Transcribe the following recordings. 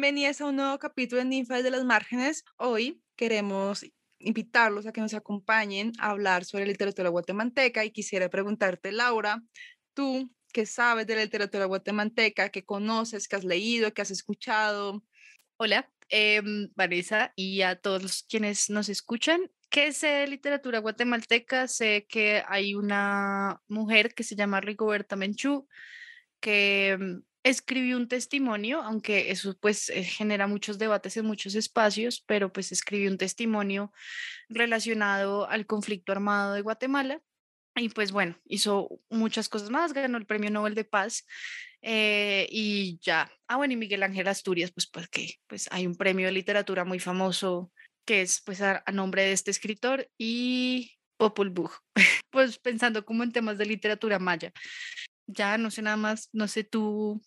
Bienvenidas a un nuevo capítulo de Ninfas de las Márgenes. Hoy queremos invitarlos a que nos acompañen a hablar sobre literatura guatemalteca y quisiera preguntarte, Laura, tú qué sabes de la literatura guatemalteca, qué conoces, qué has leído, qué has escuchado. Hola, em, Vanessa, y a todos quienes nos escuchan. ¿Qué sé literatura guatemalteca? Sé que hay una mujer que se llama Rigoberta Menchú, que escribió un testimonio, aunque eso pues eh, genera muchos debates en muchos espacios, pero pues escribió un testimonio relacionado al conflicto armado de Guatemala. Y pues bueno, hizo muchas cosas más, ganó el Premio Nobel de Paz eh, y ya. Ah, bueno, y Miguel Ángel Asturias, pues porque pues hay un premio de literatura muy famoso que es pues a, nombre de este escritor y Popul Vuh, pues pensando como en temas de literatura maya. Ya no sé nada más, no sé tú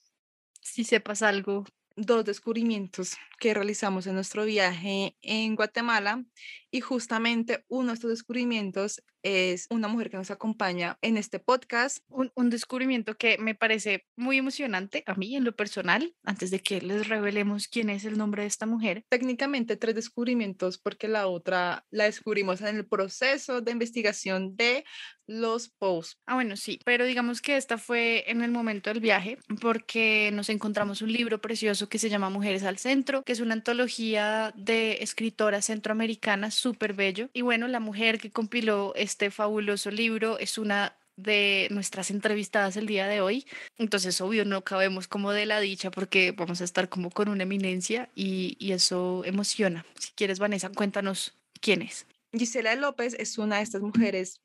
si sepas algo. Dos descubrimientos que realizamos en nuestro viaje en Guatemala y justamente uno de estos descubrimientos es una mujer que nos acompaña en este podcast. Un, un, descubrimiento que me parece muy emocionante a mí en lo personal, antes de que les revelemos quién es el nombre de esta mujer. Técnicamente tres descubrimientos porque la otra la descubrimos en el proceso de investigación de los posts. Ah, bueno, sí, pero digamos que esta fue en el momento del viaje porque nos encontramos un libro precioso que se llama Mujeres al Centro, es una antología de escritoras centroamericanas súper bello. Y bueno, la mujer que compiló este fabuloso libro es una de nuestras entrevistadas el día de hoy. Entonces, obvio, no cabemos como de la dicha porque vamos a estar como con una eminencia y, y eso emociona. Si quieres, Vanessa, cuéntanos quién es. Gisela López es una de estas mujeres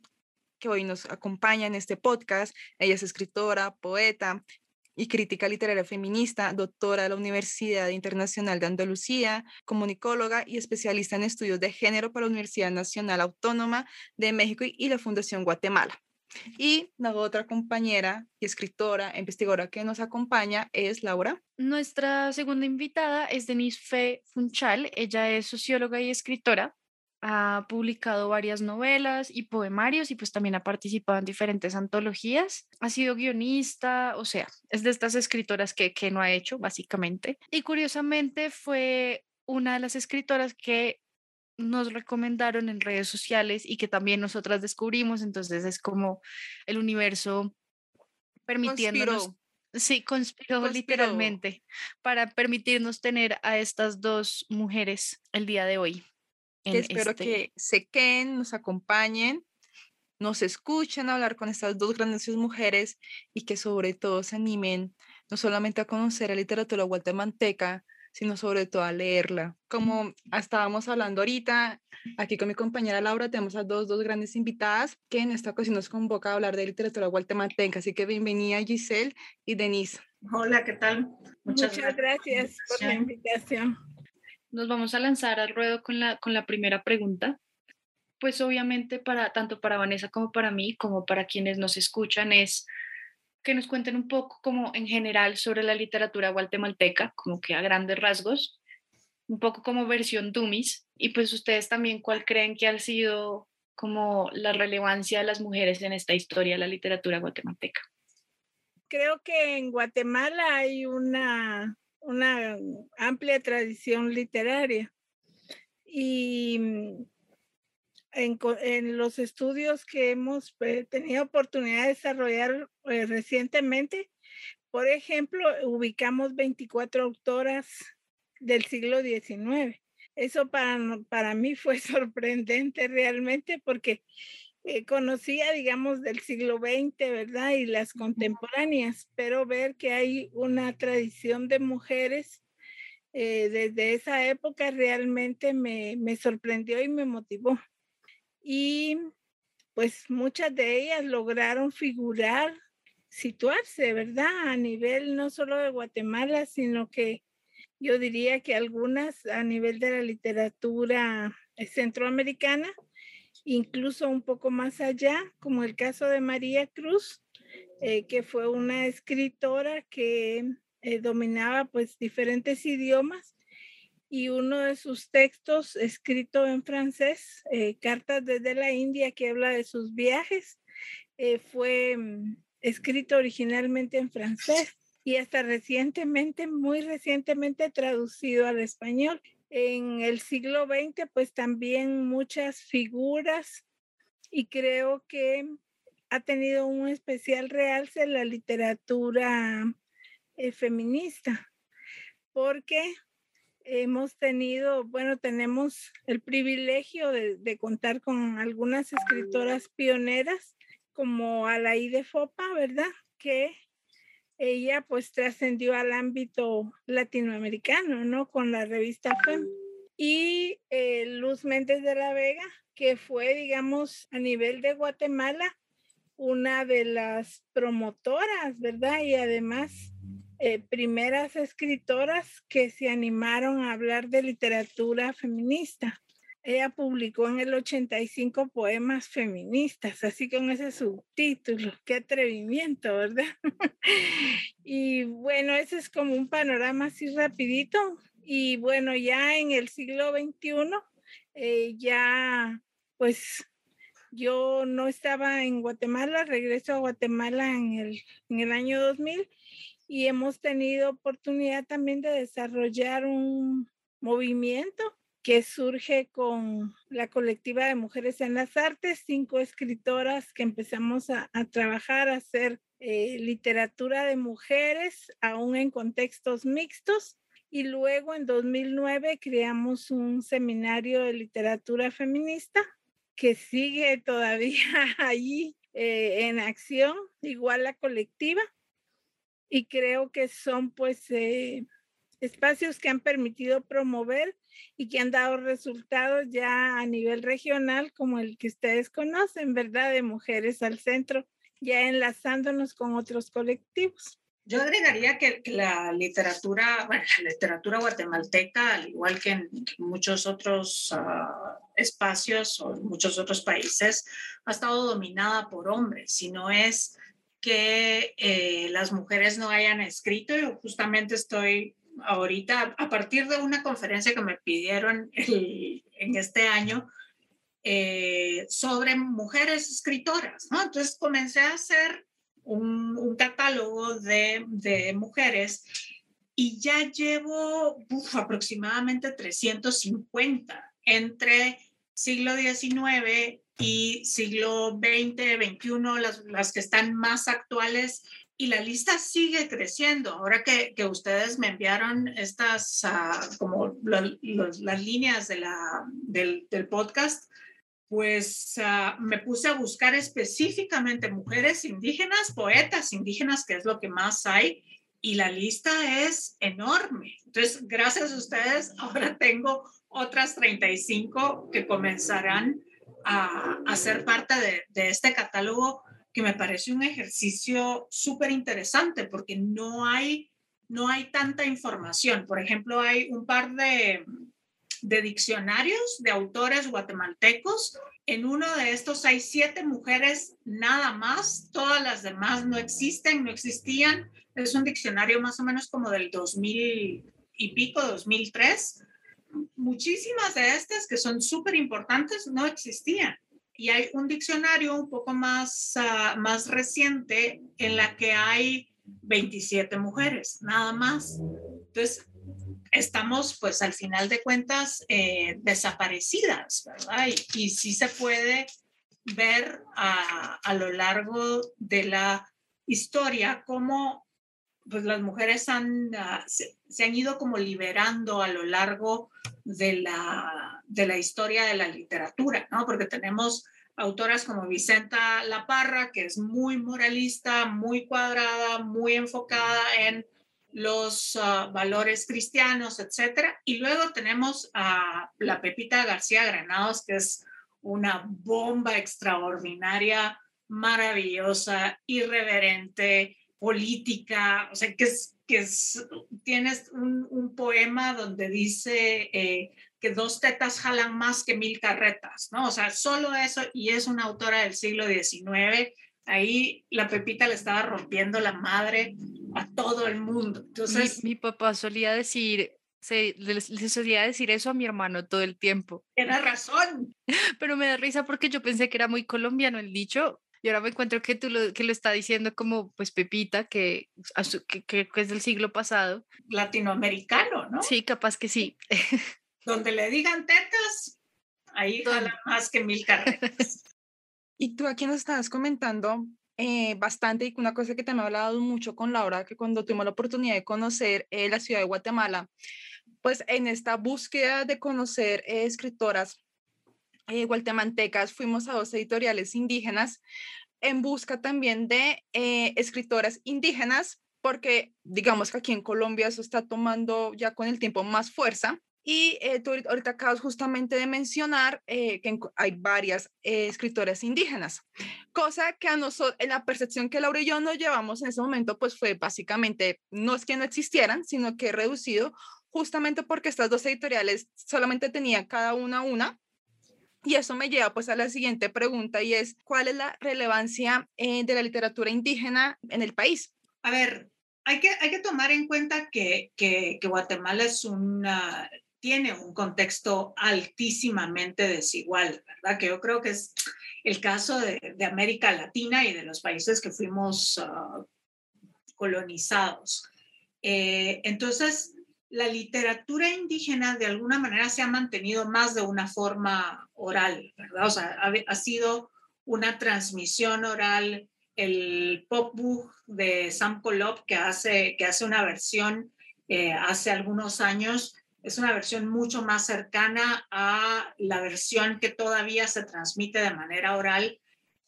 que hoy nos acompaña en este podcast. Ella es escritora, poeta, y crítica literaria feminista, doctora de la Universidad Internacional de Andalucía, comunicóloga y especialista en estudios de género para la Universidad Nacional Autónoma de México y la Fundación Guatemala. Y la otra compañera y escritora, investigadora que nos acompaña es Laura. Nuestra segunda invitada es Denise Fe Funchal. Ella es socióloga y escritora ha publicado varias novelas y poemarios y pues también ha participado en diferentes antologías. Ha sido guionista, o sea, es de estas escritoras que, que no ha hecho básicamente. Y curiosamente fue una de las escritoras que nos recomendaron en redes sociales y que también nosotras descubrimos, entonces es como el universo permitiéndonos... Sí, conspiró, literalmente para permitirnos tener a estas dos mujeres el día de hoy espero este que se queden, nos acompañen, nos escuchen hablar con estas dos grandes mujeres y que sobre todo se animen no solamente a conocer la literatura guatemalteca, sino sobre todo a leerla. Como estábamos hablando ahorita, aquí con mi compañera Laura tenemos a dos, dos grandes invitadas que en esta ocasión nos convoca a hablar de literatura guatemalteca. Así que bienvenida Giselle y Denise. Hola, ¿qué tal? Muchas, gracias por la invitación nos vamos a lanzar al ruedo con la, con la primera pregunta. Pues obviamente para tanto para Vanessa como para mí, como para quienes nos escuchan, es que nos cuenten un poco como en general sobre la literatura guatemalteca, como que a grandes rasgos, un poco como versión Dumis, y pues ustedes también cuál creen que ha sido como la relevancia de las mujeres en esta historia de la literatura guatemalteca. Creo que en Guatemala hay una una amplia tradición literaria. Y mm, en, los estudios que hemos eh, tenido oportunidad de desarrollar eh, recientemente, por ejemplo, ubicamos 24 autoras del siglo XIX. Eso para, para mí fue sorprendente realmente porque eh, conocía, digamos, del siglo XX, ¿verdad? Y las contemporáneas, pero ver que hay una tradición de mujeres eh, desde esa época realmente me, me sorprendió y me motivó. Y pues muchas de ellas lograron figurar, situarse, ¿verdad? A nivel no solo de Guatemala, sino que yo diría que algunas a nivel de la literatura centroamericana incluso un poco más allá, como el caso de María Cruz, eh, que fue una escritora que eh, dominaba pues diferentes idiomas y uno de sus textos escrito en francés, eh, Cartas desde la India, que habla de sus viajes, fue mm, escrito originalmente en francés. y hasta recientemente, muy recientemente traducido al español. En el siglo XX, pues también muchas figuras y creo que ha tenido un especial realce la literatura eh, feminista, porque hemos tenido, bueno, tenemos el privilegio de, contar con algunas escritoras pioneras como Alaí Fopa, ¿verdad? Que ella pues trascendió al ámbito latinoamericano, ¿no? Con la revista FEM. Y eh, Luz Méndez de la Vega, que fue, digamos, a nivel de Guatemala, una de las promotoras, ¿verdad? Y además eh, primeras escritoras que se animaron a hablar de literatura feminista. Ella publicó en el 85 poemas feministas, así con ese subtítulo. Qué atrevimiento, ¿verdad? y bueno, ese es como un panorama así rapidito. Y bueno, ya en el siglo XXI, eh, ya pues yo no estaba en Guatemala, regreso a Guatemala en el, en el año 2000 y hemos tenido oportunidad también de desarrollar un movimiento que surge con la colectiva de mujeres en las artes, cinco escritoras que empezamos a, trabajar, a hacer eh, literatura de mujeres, aún en contextos mixtos. Y luego en 2009 creamos un seminario de literatura feminista que sigue todavía allí eh, en acción, igual la colectiva y creo que son pues eh, espacios que han permitido promover y que han dado resultados ya a nivel regional como el que ustedes conocen, ¿verdad? De Mujeres al Centro, ya enlazándonos con otros colectivos. Yo agregaría que, la literatura, bueno, la literatura guatemalteca, al igual que en muchos otros ah, espacios o en muchos otros países, ha estado dominada por hombres, si no es que eh, las mujeres no hayan escrito. Yo justamente estoy ahorita, a partir de una conferencia que me pidieron en este año eh, sobre mujeres escritoras, ¿no? Entonces comencé a hacer un, catálogo de, de, mujeres y ya llevo aproximadamente 350 entre siglo XIX y siglo XX, XXI, las, las que están más actuales y la lista sigue creciendo. Ahora que, ustedes me enviaron estas, uh, como las líneas del, podcast, pues uh, me puse a buscar específicamente mujeres indígenas, poetas indígenas, que es lo que más hay, y la lista es enorme. Entonces, gracias a ustedes, ahora tengo otras 35 que comenzarán a, ser parte de, este catálogo que me parece un ejercicio súper interesante porque no hay, no hay tanta información. Por ejemplo, hay un par de, de diccionarios de autores guatemaltecos. En uno de estos hay siete mujeres nada más, todas las demás no existen, no existían. Es un diccionario más o menos como del 2000 y pico, 2003 muchísimas de estas que son súper importantes no existían. Y hay un diccionario un poco más, ah, más reciente en la que hay 27 mujeres, nada más. Entonces, estamos pues al final de cuentas eh, desaparecidas, ¿verdad? Y, y, sí se puede ver a, a lo largo de la historia cómo pues las mujeres han, ah, se, han ido como liberando a lo largo de la, de la historia de la literatura, ¿no? Porque tenemos autoras como Vicenta Laparra, que es muy moralista, muy cuadrada, muy enfocada en los ah, valores cristianos, etcétera. Y luego tenemos a la Pepita García Granados, que es una bomba extraordinaria, maravillosa, irreverente, política, o sea, que es, que es, tienes un, un poema donde dice eh, que dos tetas jalan más que mil carretas, ¿no? O sea, solo eso, y es una autora del siglo XIX, ahí la Pepita le estaba rompiendo la madre a todo el mundo. Entonces, mi, papá solía decir, se, le, solía decir eso a mi hermano todo el tiempo. Tiene razón. Pero me da risa porque yo pensé que era muy colombiano el dicho, Y ahora me encuentro que tú lo, que lo está diciendo como pues Pepita, que, que, que, es del siglo pasado. Latinoamericano, ¿no? Sí, capaz que sí. Donde le digan tetas, ahí jala más que mil carreras. y tú aquí nos estabas comentando eh, bastante y una cosa que te me ha hablado mucho con Laura, que cuando tuvimos la oportunidad de conocer eh, la ciudad de Guatemala, pues en esta búsqueda de conocer eh, escritoras guatemaltecas, fuimos a dos editoriales indígenas en busca también de escritoras indígenas, porque digamos que aquí en Colombia eso está tomando ya con el tiempo más fuerza y eh, tú ahorita acabas justamente de mencionar eh, que hay varias eh, escritoras indígenas, cosa que a nosotros, en la percepción que Laura y yo nos llevamos en ese momento, pues fue básicamente, no es que no existieran, sino que reducido justamente porque estas dos editoriales solamente tenían cada una una. Y eso me lleva pues a la siguiente pregunta y es, ¿cuál es la relevancia de la literatura indígena en el país? A ver, hay que, hay que tomar en cuenta que, que, que Guatemala es una, tiene un contexto altísimamente desigual, ¿verdad? Que yo creo que es el caso de, América Latina y de los países que fuimos ah, colonizados. Eh, entonces, la literatura indígena de alguna manera se ha mantenido más de una forma oral, ¿verdad? O sea, ha, sido una transmisión oral. El pop book de Sam Colop, que hace, que hace una versión eh, hace algunos años, es una versión mucho más cercana a la versión que todavía se transmite de manera oral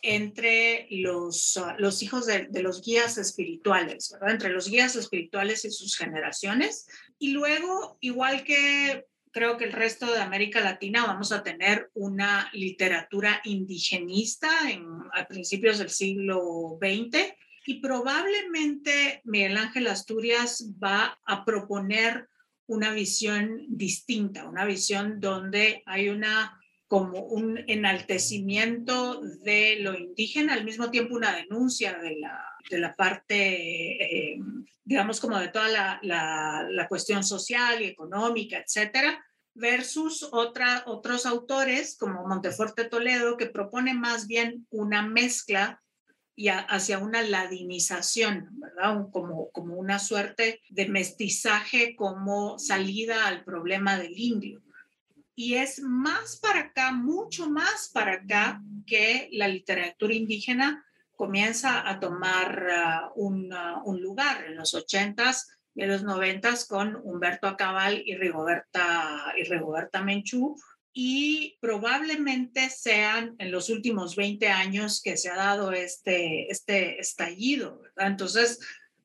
entre los, uh, los hijos de, los guías espirituales. Entre los guías espirituales y sus generaciones. Y luego, igual que creo que el resto de América Latina, vamos a tener una literatura indigenista en, a principios del siglo XX y probablemente Miguel Ángel Asturias va a proponer una visión distinta, una visión donde hay una como un enaltecimiento de lo indígena, al mismo tiempo una denuncia de la, de la parte, eh, digamos, como de toda la, la, cuestión social y económica, etcétera, versus otra, otros autores como Monteforte Toledo, que propone más bien una mezcla y hacia una ladinización, ¿verdad? Como, como una suerte de mestizaje como salida al problema del indio. Y es más para acá, mucho más para acá, que la literatura indígena comienza a tomar uh, un, uh, un, lugar en los ochentas y en los noventas con Humberto Acabal y Rigoberta, y Rigoberta Menchú, y probablemente sean en los últimos 20 años que se ha dado este, este estallido, ¿verdad? Entonces,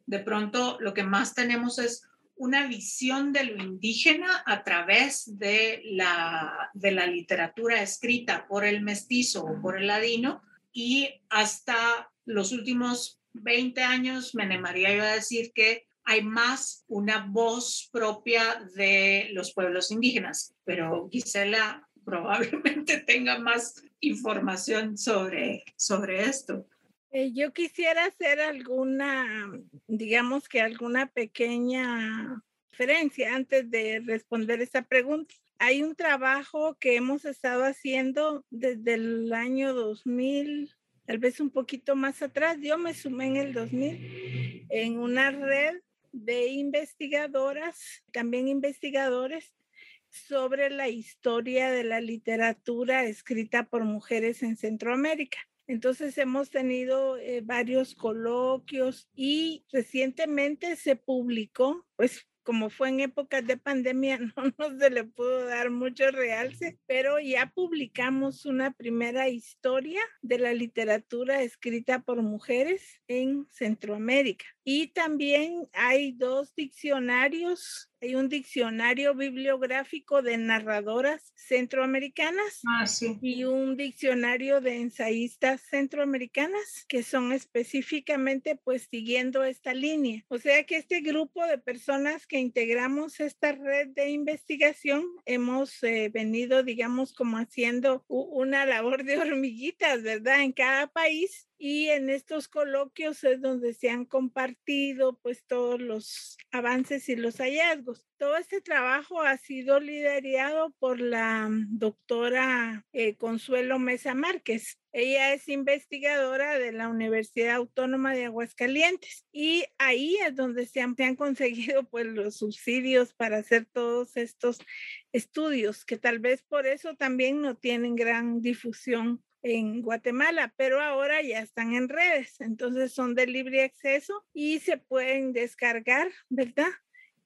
de pronto lo que más tenemos es una visión de lo indígena a través de la, de la literatura escrita por el mestizo o por el ladino y hasta los últimos 20 años me animaría yo a decir que hay más una voz propia de los pueblos indígenas, pero Gisela probablemente tenga más información sobre, sobre esto. Eh, yo quisiera hacer alguna, digamos que alguna pequeña diferencia antes de responder esa pregunta. Hay un trabajo que hemos estado haciendo desde el año 2000, tal vez un poquito más atrás. Yo me sumé en el 2000 en una red de investigadoras, también investigadores, sobre la historia de la literatura escrita por mujeres en Centroamérica. Entonces hemos tenido eh, varios coloquios y recientemente se publicó, pues como fue en épocas de pandemia, no nos se le pudo dar mucho realce, pero ya publicamos una primera historia de la literatura escrita por mujeres en Centroamérica. Y también hay dos diccionarios hay un diccionario bibliográfico de narradoras centroamericanas ah, sí. y un diccionario de ensayistas centroamericanas que son específicamente pues siguiendo esta línea. O sea que este grupo de personas integramos esta red de investigación hemos eh, venido digamos como haciendo una labor de hormiguitas, ¿verdad? En cada país y en estos coloquios es donde se han compartido pues todos los avances y los hallazgos. Todo este trabajo ha sido liderado por la doctora eh, Consuelo Mesa Márquez. Ella es investigadora de la Universidad Autónoma de Aguascalientes y ahí es donde se han, se han conseguido pues los subsidios para hacer todos estos estudios que tal vez por eso también no tienen gran difusión en Guatemala, pero ahora ya están en redes, entonces son de libre acceso y se pueden descargar, ¿verdad?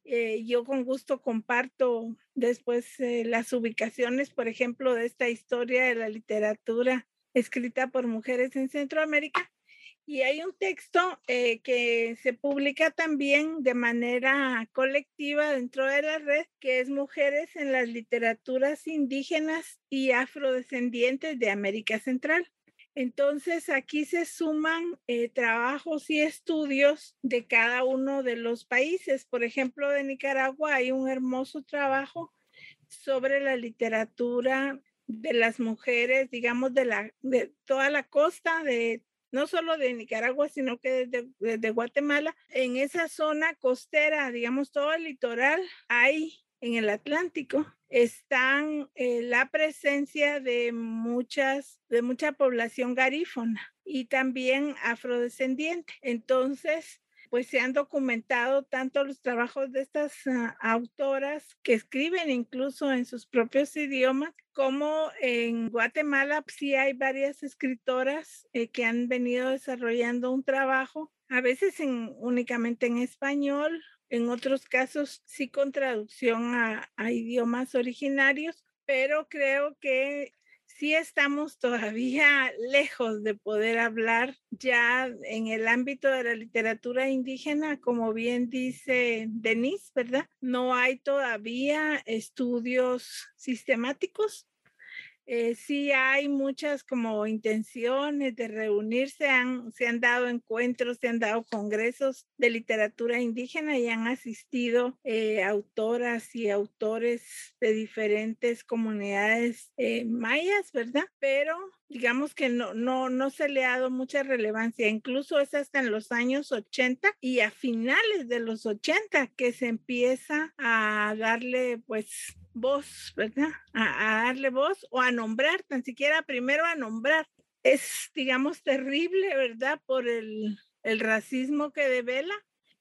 Eh, yo con gusto comparto después eh, las ubicaciones, por ejemplo, de esta historia de la literatura escrita por mujeres en Centroamérica y hay un texto eh, que se publica también de manera colectiva dentro de la red, que es Mujeres en las Literaturas Indígenas y Afrodescendientes de América Central. Entonces, aquí se suman eh, trabajos y estudios de cada uno de los países. Por ejemplo, de Nicaragua hay un hermoso trabajo sobre la literatura de las mujeres, digamos, de, la, de toda la costa, de no solo de Nicaragua, sino que desde, Guatemala, en esa zona costera, digamos, todo el litoral, hay en el Atlántico, están eh, la presencia de muchas, de mucha población garífona y también afrodescendiente. Entonces, pues se han documentado tanto los trabajos de estas ah, autoras que escriben incluso en sus propios idiomas, como en Guatemala sí hay varias escritoras eh, que han venido desarrollando un trabajo, a veces en, únicamente en español, en otros casos sí con traducción a idiomas originarios, pero creo que sí estamos todavía lejos de poder hablar ya en el ámbito de la literatura indígena, como bien dice Denise, ¿verdad? No hay todavía estudios sistemáticos eh, sí hay muchas como intenciones de reunirse, han, se han dado encuentros, se han dado congresos de literatura indígena y han asistido eh, autoras y autores de diferentes comunidades eh, mayas, ¿verdad? Pero digamos que no, no, no se le ha dado mucha relevancia, incluso es hasta en los años 80 y a finales de los 80 que se empieza a darle pues voz, ¿verdad? A, darle voz o a nombrar, tan siquiera primero a nombrar. Es, digamos, terrible, ¿verdad? Por el, el racismo que devela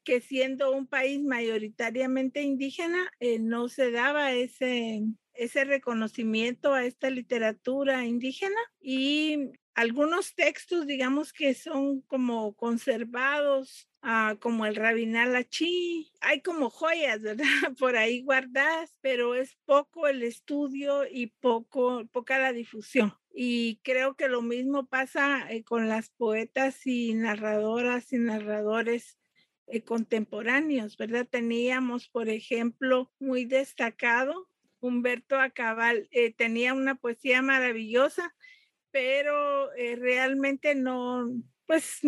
que siendo un país mayoritariamente indígena, eh, no se daba ese, ese reconocimiento a esta literatura indígena y algunos textos, digamos que son como conservados, ah, como el Rabinal Achí, hay como joyas, ¿verdad? Por ahí guardadas, pero es poco el estudio y poco, poca la difusión. Y creo que lo mismo pasa eh, con las poetas y narradoras y narradores eh, contemporáneos, ¿verdad? Teníamos, por ejemplo, muy destacado Humberto Acabal, eh, tenía una poesía maravillosa pero eh, realmente no, pues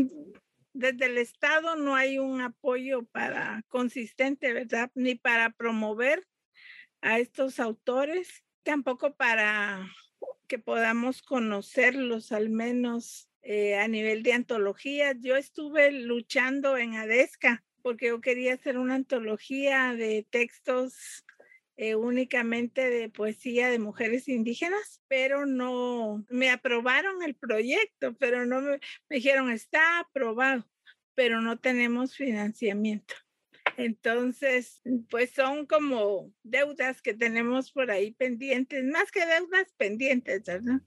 desde el Estado no hay un apoyo para consistente, ¿verdad? Ni para promover a estos autores, tampoco para que podamos conocerlos al menos eh, a nivel de antologías. Yo estuve luchando en ADESCA porque yo quería hacer una antología de textos eh, únicamente de poesía de mujeres indígenas, pero no me aprobaron el proyecto, pero no me, dijeron está aprobado, pero no tenemos financiamiento. Entonces, pues son como deudas que tenemos por ahí pendientes, más que deudas pendientes, ¿verdad?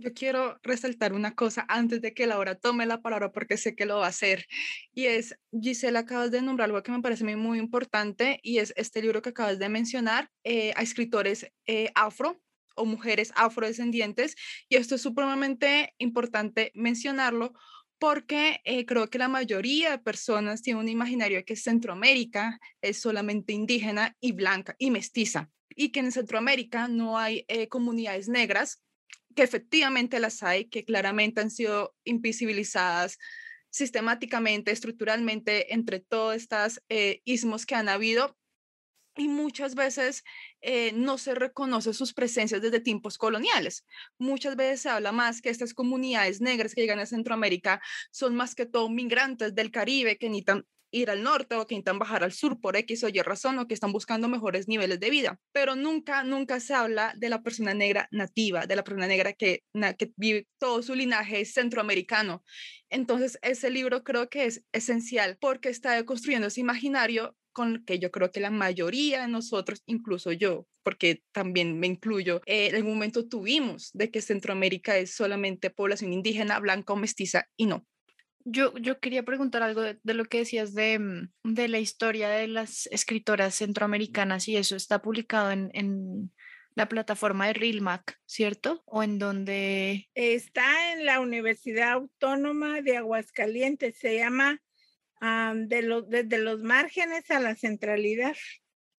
Yo quiero resaltar una cosa antes de que Laura tome la palabra porque sé que lo va a hacer. Y es, Gisela, acabas de nombrar algo que me parece muy importante y es este libro que acabas de mencionar eh, a escritores eh, afro o mujeres afrodescendientes. Y esto es supremamente importante mencionarlo porque eh, creo que la mayoría de personas tienen un imaginario de que Centroamérica es solamente indígena y blanca y mestiza y que en Centroamérica no hay comunidades negras que efectivamente las hay, que claramente han sido invisibilizadas sistemáticamente, estructuralmente, entre todos estos eh, ismos que han habido, y muchas veces eh, no se reconoce sus presencias desde tiempos coloniales. Muchas veces se habla más que estas comunidades negras que llegan a Centroamérica son más que todo migrantes del Caribe que necesitan ir al norte o que intentan bajar al sur por X o Y razón o que están buscando mejores niveles de vida. Pero nunca, nunca se habla de la persona negra nativa, de la persona negra que, que vive todo su linaje centroamericano. Entonces, ese libro creo que es esencial porque está construyendo ese imaginario con que yo creo que la mayoría de nosotros, incluso yo, porque también me incluyo, eh, en algún momento tuvimos de que Centroamérica es solamente población indígena, blanca o mestiza y no. Yo, yo quería preguntar algo de, lo que decías de, mm, de, la historia de las escritoras centroamericanas y eso está publicado en, en la plataforma de RealMac, ¿cierto? ¿O en donde? Está en la Universidad Autónoma de Aguascalientes, se llama de los, desde los márgenes a la centralidad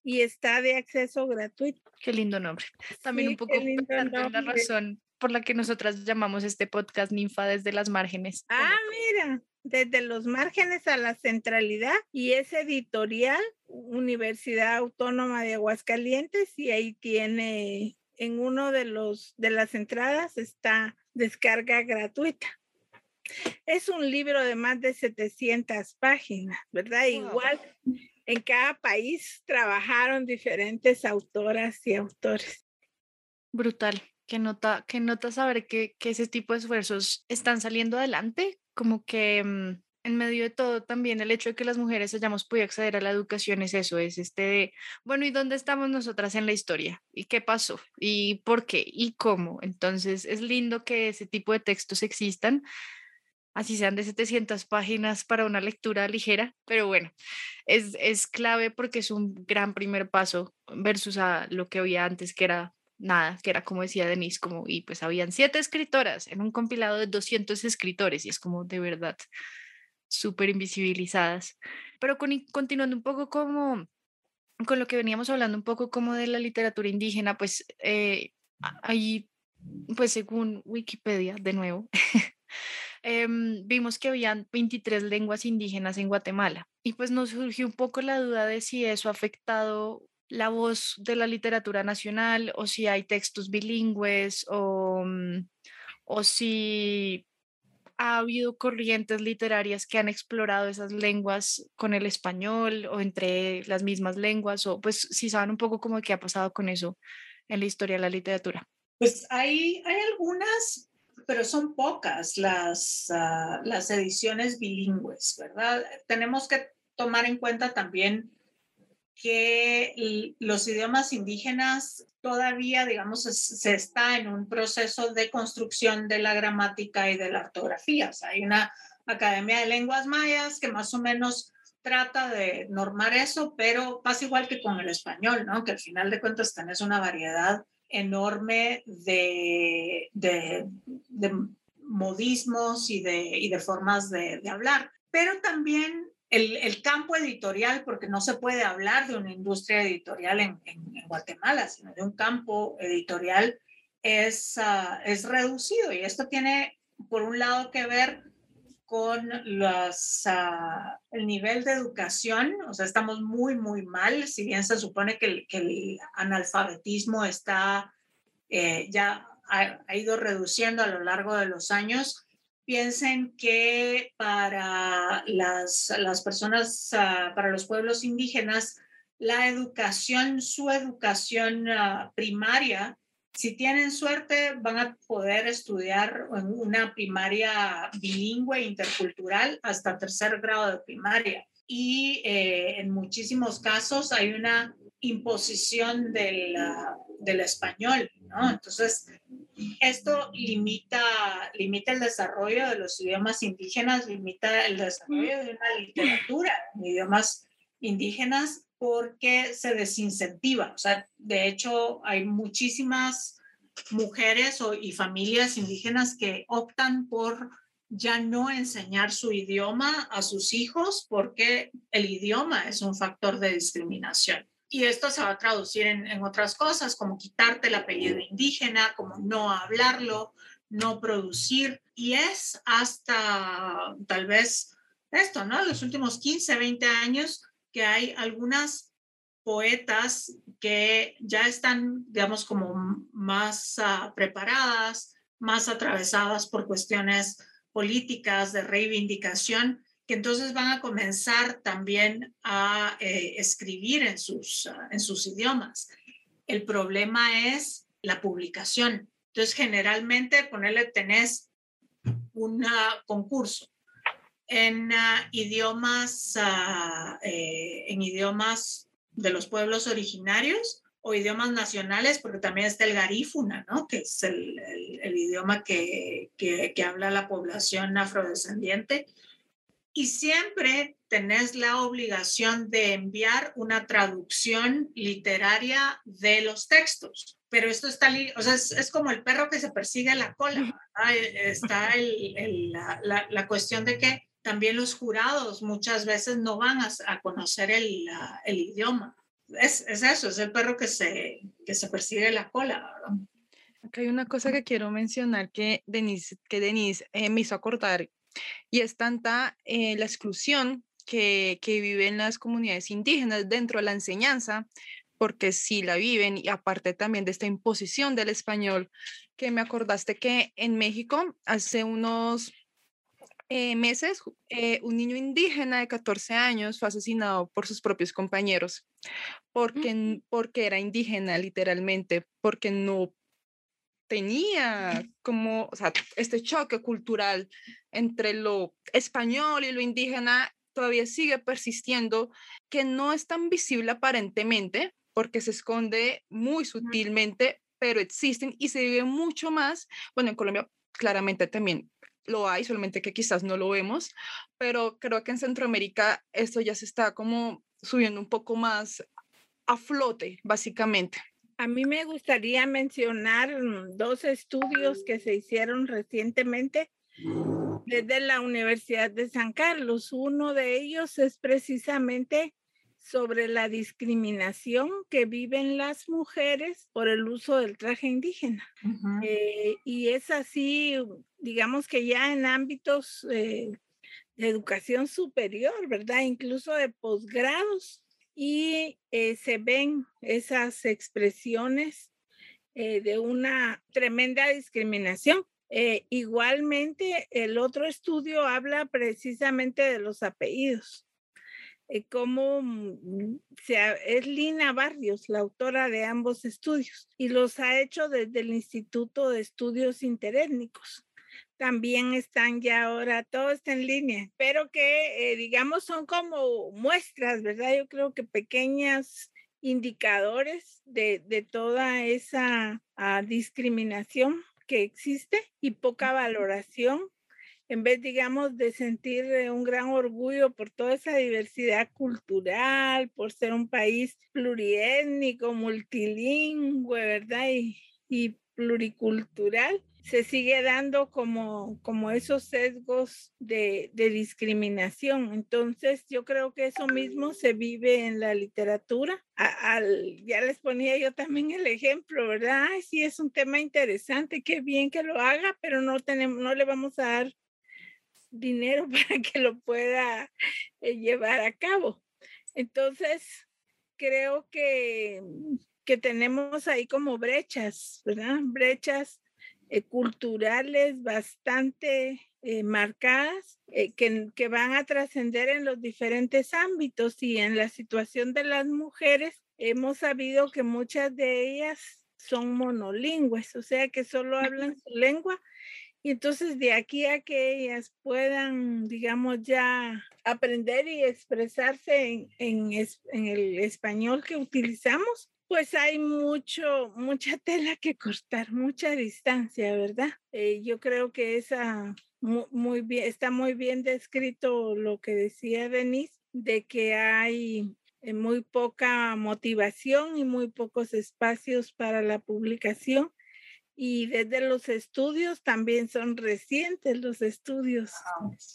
y está de acceso gratuito. Qué lindo nombre. También un poco la razón por la que nosotras llamamos este podcast Ninfa desde las márgenes. Ah, mira, desde los márgenes a la centralidad y es editorial Universidad Autónoma de Aguascalientes y ahí tiene en uno de los de las entradas está descarga gratuita. Es un libro de más de 700 páginas, ¿verdad? Igual en cada país trabajaron diferentes autoras y autores. Brutal. Que nota, que nota saber que, que ese tipo de esfuerzos están saliendo adelante, como que mm, en medio de todo también el hecho de que las mujeres hayamos podido acceder a la educación es eso, es este de, bueno, ¿y dónde estamos nosotras en la historia? ¿Y qué pasó? ¿Y por qué? ¿Y cómo? Entonces es lindo que ese tipo de textos existan así sean de 700 páginas para una lectura ligera, pero bueno, es, es clave porque es un gran primer paso versus a lo que había antes, que era nada, que era como decía Denise, como, y pues habían siete escritoras en un compilado de 200 escritores, y es como de verdad súper invisibilizadas. Pero con, continuando un poco como con lo que veníamos hablando un poco como de la literatura indígena, pues eh, ahí, pues según Wikipedia, de nuevo, Em, vimos que habían 23 lenguas indígenas en Guatemala y pues nos surgió un poco la duda de si eso ha afectado la voz de la literatura nacional o si hay textos bilingües o, mm, o si ha habido corrientes literarias que han explorado esas lenguas con el español o entre las mismas lenguas o pues si saben un poco cómo qué ha pasado con eso en la historia de la literatura. Pues hay, hay algunas pero son pocas las, ah, las ediciones bilingües, ¿verdad? Tenemos que tomar en cuenta también que los idiomas indígenas todavía, digamos, se está en un proceso de construcción de la gramática y de la ortografía. hay una Academia de Lenguas Mayas que más o menos trata de normar eso, pero pasa igual que con el español, ¿no? Que al final de cuentas tenés una variedad enorme de, de, modismos y de, y de formas de, hablar, pero también el, el, campo editorial, porque no se puede hablar de una industria editorial en, en, Guatemala, sino de un campo editorial, es, ah, es reducido. Y esto tiene, por un lado, que ver con ah, el nivel de educación, o sea, estamos muy, muy mal, si bien se supone que el, que el analfabetismo está eh, ya ha, ha, ido reduciendo a lo largo de los años. Piensen que para las, las personas, uh, para los pueblos indígenas, la educación, su educación uh, primaria, si tienen suerte, van a poder estudiar en una primaria bilingüe intercultural hasta tercer grado de primaria. Y eh, en muchísimos casos hay una imposición del, del español, ¿no? Entonces, esto limita, limita el desarrollo de los idiomas indígenas, limita el desarrollo de una literatura en idiomas indígenas porque se desincentiva. O sea, de hecho, hay muchísimas mujeres o, y familias indígenas que optan por ya no enseñar su idioma a sus hijos porque el idioma es un factor de discriminación. Y esto se va a traducir en, otras cosas, como quitarte el apellido indígena, como no hablarlo, no producir. Y es hasta tal vez esto, ¿no? Los últimos 15, 20 años que hay algunas poetas que ya están, digamos, como más ah, preparadas, más atravesadas por cuestiones políticas de reivindicación, que entonces van a comenzar también a eh, escribir en sus, ah, en sus idiomas. El problema es la publicación. Entonces, generalmente, ponerle, tenés un concurso en ah, idiomas, eh, en idiomas de los pueblos originarios o idiomas nacionales, porque también está el garífuna, ¿no? que es el, el, idioma que, que, que, habla la población afrodescendiente. Y siempre tenés la obligación de enviar una traducción literaria de los textos. Pero esto está, o sea, es, es como el perro que se persigue la cola. E, está el, la, la, la, cuestión de que también los jurados muchas veces no van a, a conocer el, el idioma es, es, eso, es el perro que se, que se persigue la cola. Acá hay una cosa que quiero mencionar que Denise, que Denise eh, me hizo acordar y es tanta eh, la exclusión que, que viven las comunidades indígenas dentro de la enseñanza, porque sí la viven y aparte también de esta imposición del español, que me acordaste que en México hace unos eh, meses, eh, un niño indígena de 14 años fue asesinado por sus propios compañeros porque, porque era indígena literalmente, porque no tenía como, o sea, este choque cultural entre lo español y lo indígena todavía sigue persistiendo, que no es tan visible aparentemente, porque se esconde muy sutilmente, pero existen y se vive mucho más. Bueno, en Colombia claramente también lo hay, solamente que quizás no lo vemos, pero creo que en Centroamérica esto ya se está como subiendo un poco más a flote, básicamente. A mí me gustaría mencionar dos estudios que se hicieron recientemente desde la Universidad de San Carlos. Uno de ellos es precisamente sobre la discriminación que viven las mujeres por el uso del traje indígena. Eh, y es así, digamos que ya en ámbitos eh, de educación superior, ¿verdad? Incluso de posgrados. Y eh, se ven esas expresiones de una tremenda discriminación. igualmente, el otro estudio habla precisamente de los apellidos. Eh, cómo mm, es Lina Barrios, la autora de ambos estudios, y los ha hecho desde el Instituto de Estudios Interétnicos. También están ya ahora, todo está en línea, pero que, eh, digamos, son como muestras, ¿verdad? Yo creo que pequeñas indicadores de, de toda esa ah, discriminación que existe y poca valoración en vez, digamos, de sentir eh, un gran orgullo por toda esa diversidad cultural, por ser un país pluriétnico, multilingüe, ¿verdad? Y, pluricultural, se sigue dando como, como esos sesgos de, discriminación. Entonces, yo creo que eso mismo se vive en la literatura. al, ya les ponía yo también el ejemplo, ¿verdad? Sí, es un tema interesante, qué bien que lo haga, pero no, tenemos, no le vamos a dar dinero para que lo pueda eh, llevar a cabo. Entonces, creo que, que tenemos ahí como brechas, ¿verdad? Brechas eh, culturales bastante eh, marcadas que, que van a trascender en los diferentes ámbitos y en la situación de las mujeres hemos sabido que muchas de ellas son monolingües, o sea que solo hablan su lengua y entonces de aquí a que ellas puedan, digamos, ya aprender y expresarse en, en, el español que utilizamos, pues hay mucho, mucha tela que cortar, mucha distancia, ¿verdad? Eh, yo creo que esa muy, bien, está muy bien descrito lo que decía Denise, de que hay eh, muy poca motivación y muy pocos espacios para la publicación y desde los estudios también son recientes los estudios,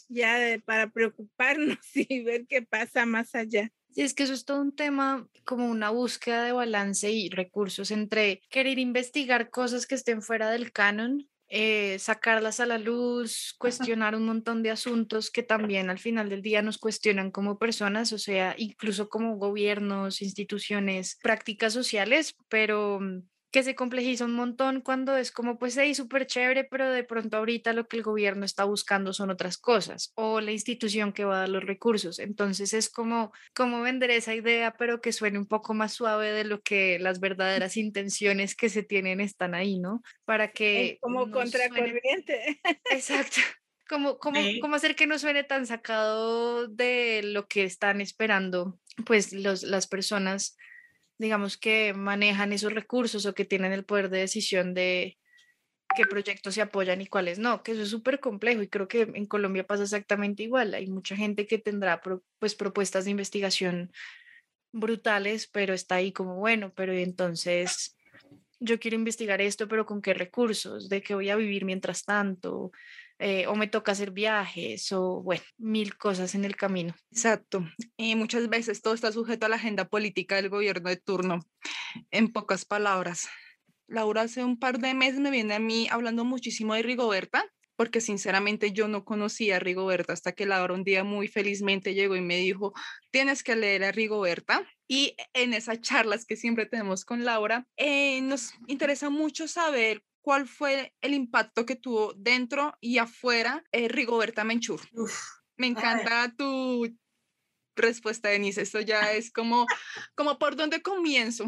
ya para preocuparnos y ver qué pasa más allá. Sí, es que eso es todo un tema como una búsqueda de balance y recursos entre querer investigar cosas que estén fuera del canon eh, sacarlas a la luz, cuestionar un montón de asuntos que también al final del día nos cuestionan como personas, o sea, incluso como gobiernos, instituciones, prácticas sociales, pero mm, que se complejiza un montón cuando es como, pues, ahí súper chévere, pero de pronto ahorita lo que el gobierno está buscando son otras cosas o la institución que va a dar los recursos. Entonces es como, como vender esa idea, pero que suene un poco más suave de lo que las verdaderas intenciones que se tienen están ahí, ¿no? Para que... Como contracorriente. Exacto. Como, como, como hacer que no suene tan sacado de lo que están esperando, pues los, las personas digamos, que manejan esos recursos o que tienen el poder de decisión de qué proyectos se apoyan y cuáles no, que eso es súper complejo y creo que en Colombia pasa exactamente igual. Hay mucha gente que tendrá pues propuestas de investigación brutales, pero está ahí como, bueno, pero entonces yo quiero investigar esto, pero con qué recursos, de qué voy a vivir mientras tanto, eh, o me toca hacer viajes o bueno, mil cosas en el camino. Exacto. Y muchas veces todo está sujeto a la agenda política del gobierno de turno. En pocas palabras, Laura hace un par de meses me viene a mí hablando muchísimo de Rigoberta, porque sinceramente yo no conocía a Rigoberta hasta que Laura un día muy felizmente llegó y me dijo, tienes que leer a Rigoberta. Y en esas charlas que siempre tenemos con Laura, eh, nos interesa mucho saber cuál fue el impacto que tuvo dentro y afuera eh, Rigoberta Menchur. Me encanta tu respuesta, Denise. Esto ya es como, como por dónde comienzo.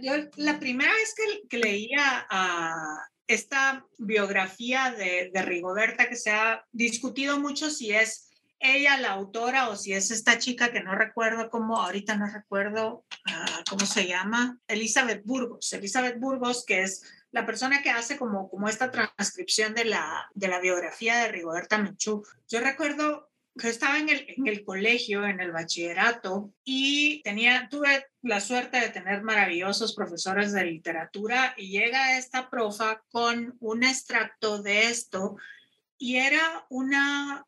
yo la primera vez que, leía a esta biografía de, de, Rigoberta, que se ha discutido mucho si es ella la autora o si es esta chica que no recuerdo cómo, ahorita no recuerdo ah, cómo se llama, Elizabeth Burgos. Elizabeth Burgos, que es la persona que hace como, como esta transcripción de la, de la biografía de Rigoberta Menchú. Yo recuerdo que estaba en el, en el colegio, en el bachillerato, y tenía, tuve la suerte de tener maravillosos profesores de literatura y llega esta profa con un extracto de esto y era una,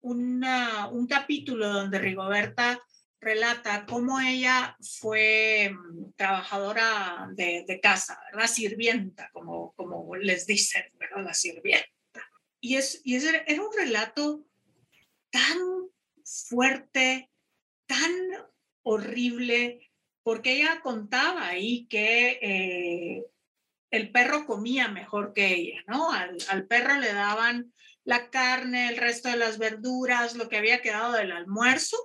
una, un capítulo donde Rigoberta relata cómo ella fue mm, trabajadora de, casa, la sirvienta, como, como les dicen, ¿verdad? La sirvienta. Y, es, y era un relato tan fuerte, tan horrible, porque ella contaba ahí que eh, el perro comía mejor que ella, ¿no? Al, perro le daban la carne, el resto de las verduras, lo que había quedado del almuerzo,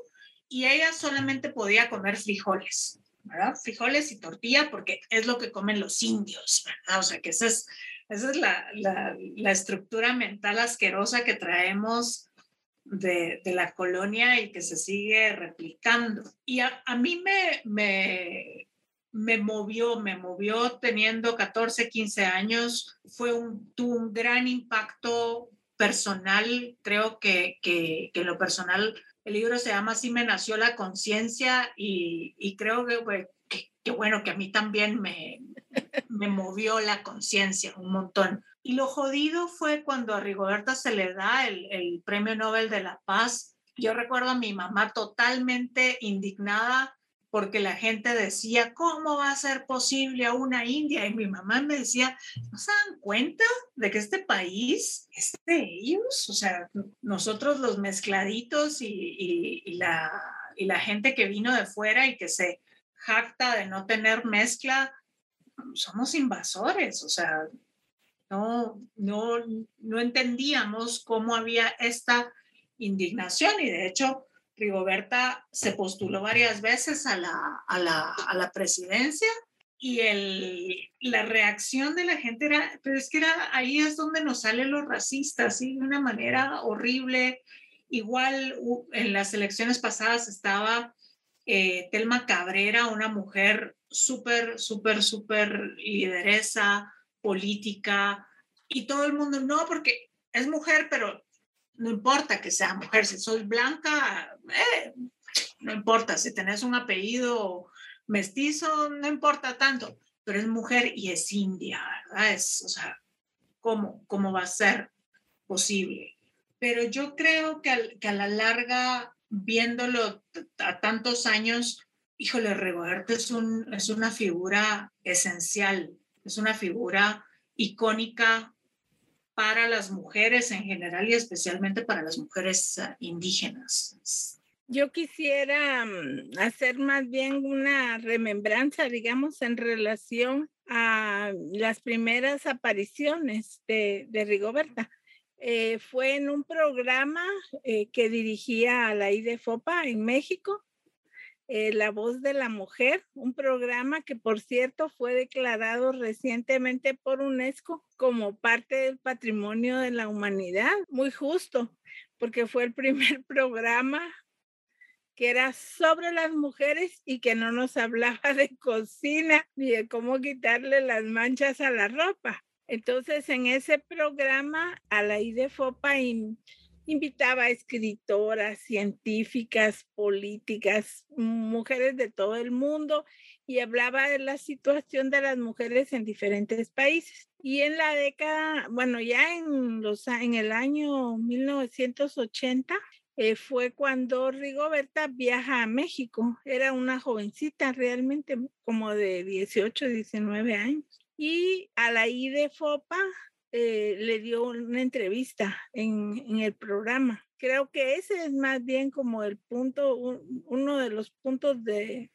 y ella solamente podía comer frijoles, ¿verdad? Frijoles y tortilla porque es lo que comen los indios, ¿verdad? O sea, que esa es, esa es la, la, estructura mental asquerosa que traemos de, la colonia y que se sigue replicando. Y a, mí me, me, me movió, me movió teniendo 14, 15 años, fue un, tuvo un gran impacto personal, creo que, que lo personal el libro se llama Así me nació la conciencia y, creo que, que, bueno, que a mí también me, me movió la conciencia un montón. Y lo jodido fue cuando a Rigoberta se le da el, el Premio Nobel de la Paz. Yo recuerdo a mi mamá totalmente indignada porque la gente decía, ¿cómo va a ser posible a una India? Y mi mamá me decía, ¿no se dan cuenta de que este país es de ellos? O sea, nosotros los mezcladitos y, la, la gente que vino de fuera y que se jacta de no tener mezcla, somos invasores, o sea, no, no, no entendíamos cómo había esta indignación y de hecho Rigoberta se postuló varias veces a la, a la, a la presidencia y el, la reacción de la gente era, pero es que era, ahí es donde nos salen los racistas, ¿sí? de una manera horrible. Igual en las elecciones pasadas estaba eh, Telma Cabrera, una mujer súper, súper, súper lideresa política, y todo el mundo, no, porque es mujer, pero no importa que sea mujer, si soy blanca, eh, no importa, si tenés un apellido mestizo, no importa tanto, pero es mujer y es india, ¿verdad? Es, o sea, ¿cómo, cómo va a ser posible? Pero yo creo que, que a la larga, viéndolo a tantos años, híjole, Rigoberto es, un, es una figura esencial, es una figura icónica para las mujeres en general y especialmente para las mujeres ah, indígenas. Yo quisiera mm, hacer más bien una remembranza, digamos, en relación a las primeras apariciones de, Rigoberta. Eh, fue en un programa eh, que dirigía a la IDEFOPA en México, eh, La Voz de la Mujer, un programa que por cierto fue declarado recientemente por UNESCO como parte del patrimonio de la humanidad. Muy justo, porque fue el primer programa que era sobre las mujeres y que no nos hablaba de cocina ni de cómo quitarle las manchas a la ropa. Entonces, en ese programa, a la IDEFOPA invitaba a escritoras, científicas, políticas, mujeres de todo el mundo y hablaba de la situación de las mujeres en diferentes países. Y en la década, bueno, ya en, los, en el año 1980, eh, fue cuando Rigoberta viaja a México. Era una jovencita realmente, como de 18, 19 años. Y a la IDEFOPA eh, le dio una entrevista en, en, el programa. Creo que ese es más bien como el punto, uno de los puntos de,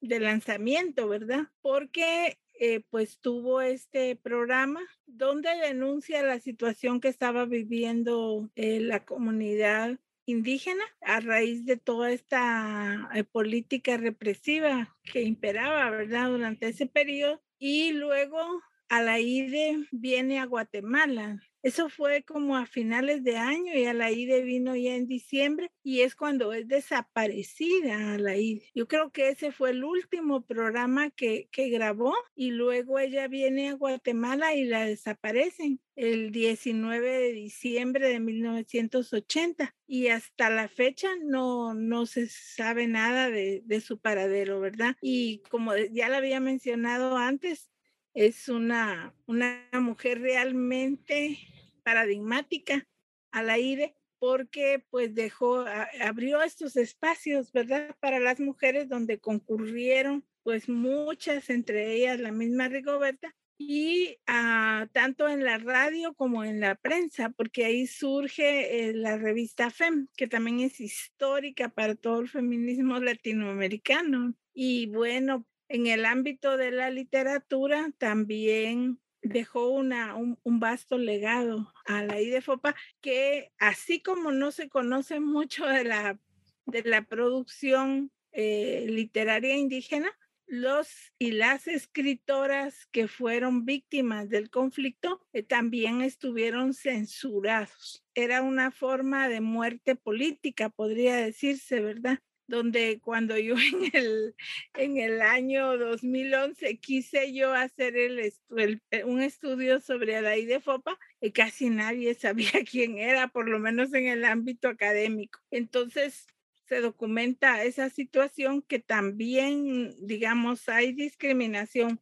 de lanzamiento, ¿verdad? Porque eh, pues tuvo este programa donde denuncia la situación que estaba viviendo eh, la comunidad indígena a raíz de toda esta eh, política represiva que imperaba, ¿verdad? Durante ese periodo. Y luego a la IDE viene a Guatemala eso fue como a finales de año y a la IDE vino ya en diciembre y es cuando es desaparecida a la IDE. Yo creo que ese fue el último programa que, que grabó y luego ella viene a Guatemala y la desaparecen el 19 de diciembre de 1980 y hasta la fecha no, no se sabe nada de, de su paradero, ¿verdad? Y como ya la había mencionado antes, es una, una mujer realmente paradigmática al aire porque pues dejó, abrió estos espacios, ¿verdad? Para las mujeres donde concurrieron pues muchas, entre ellas la misma Rigoberta, y ah, tanto en la radio como en la prensa, porque ahí surge eh, la revista FEM, que también es histórica para todo el feminismo latinoamericano. Y bueno, en el ámbito de la literatura también dejó un, vasto legado a la IDEFOPA que así como no se conoce mucho de la, de la producción eh, literaria indígena, los y las escritoras que fueron víctimas del conflicto eh, también estuvieron censurados. Era una forma de muerte política, podría decirse, ¿verdad? Donde cuando yo en el, en el año 2011 quise yo hacer el, eh, un estudio sobre la IDEFOPA, y casi nadie sabía quién era, por lo menos en el ámbito académico. Entonces, se documenta esa situación que también, digamos, hay discriminación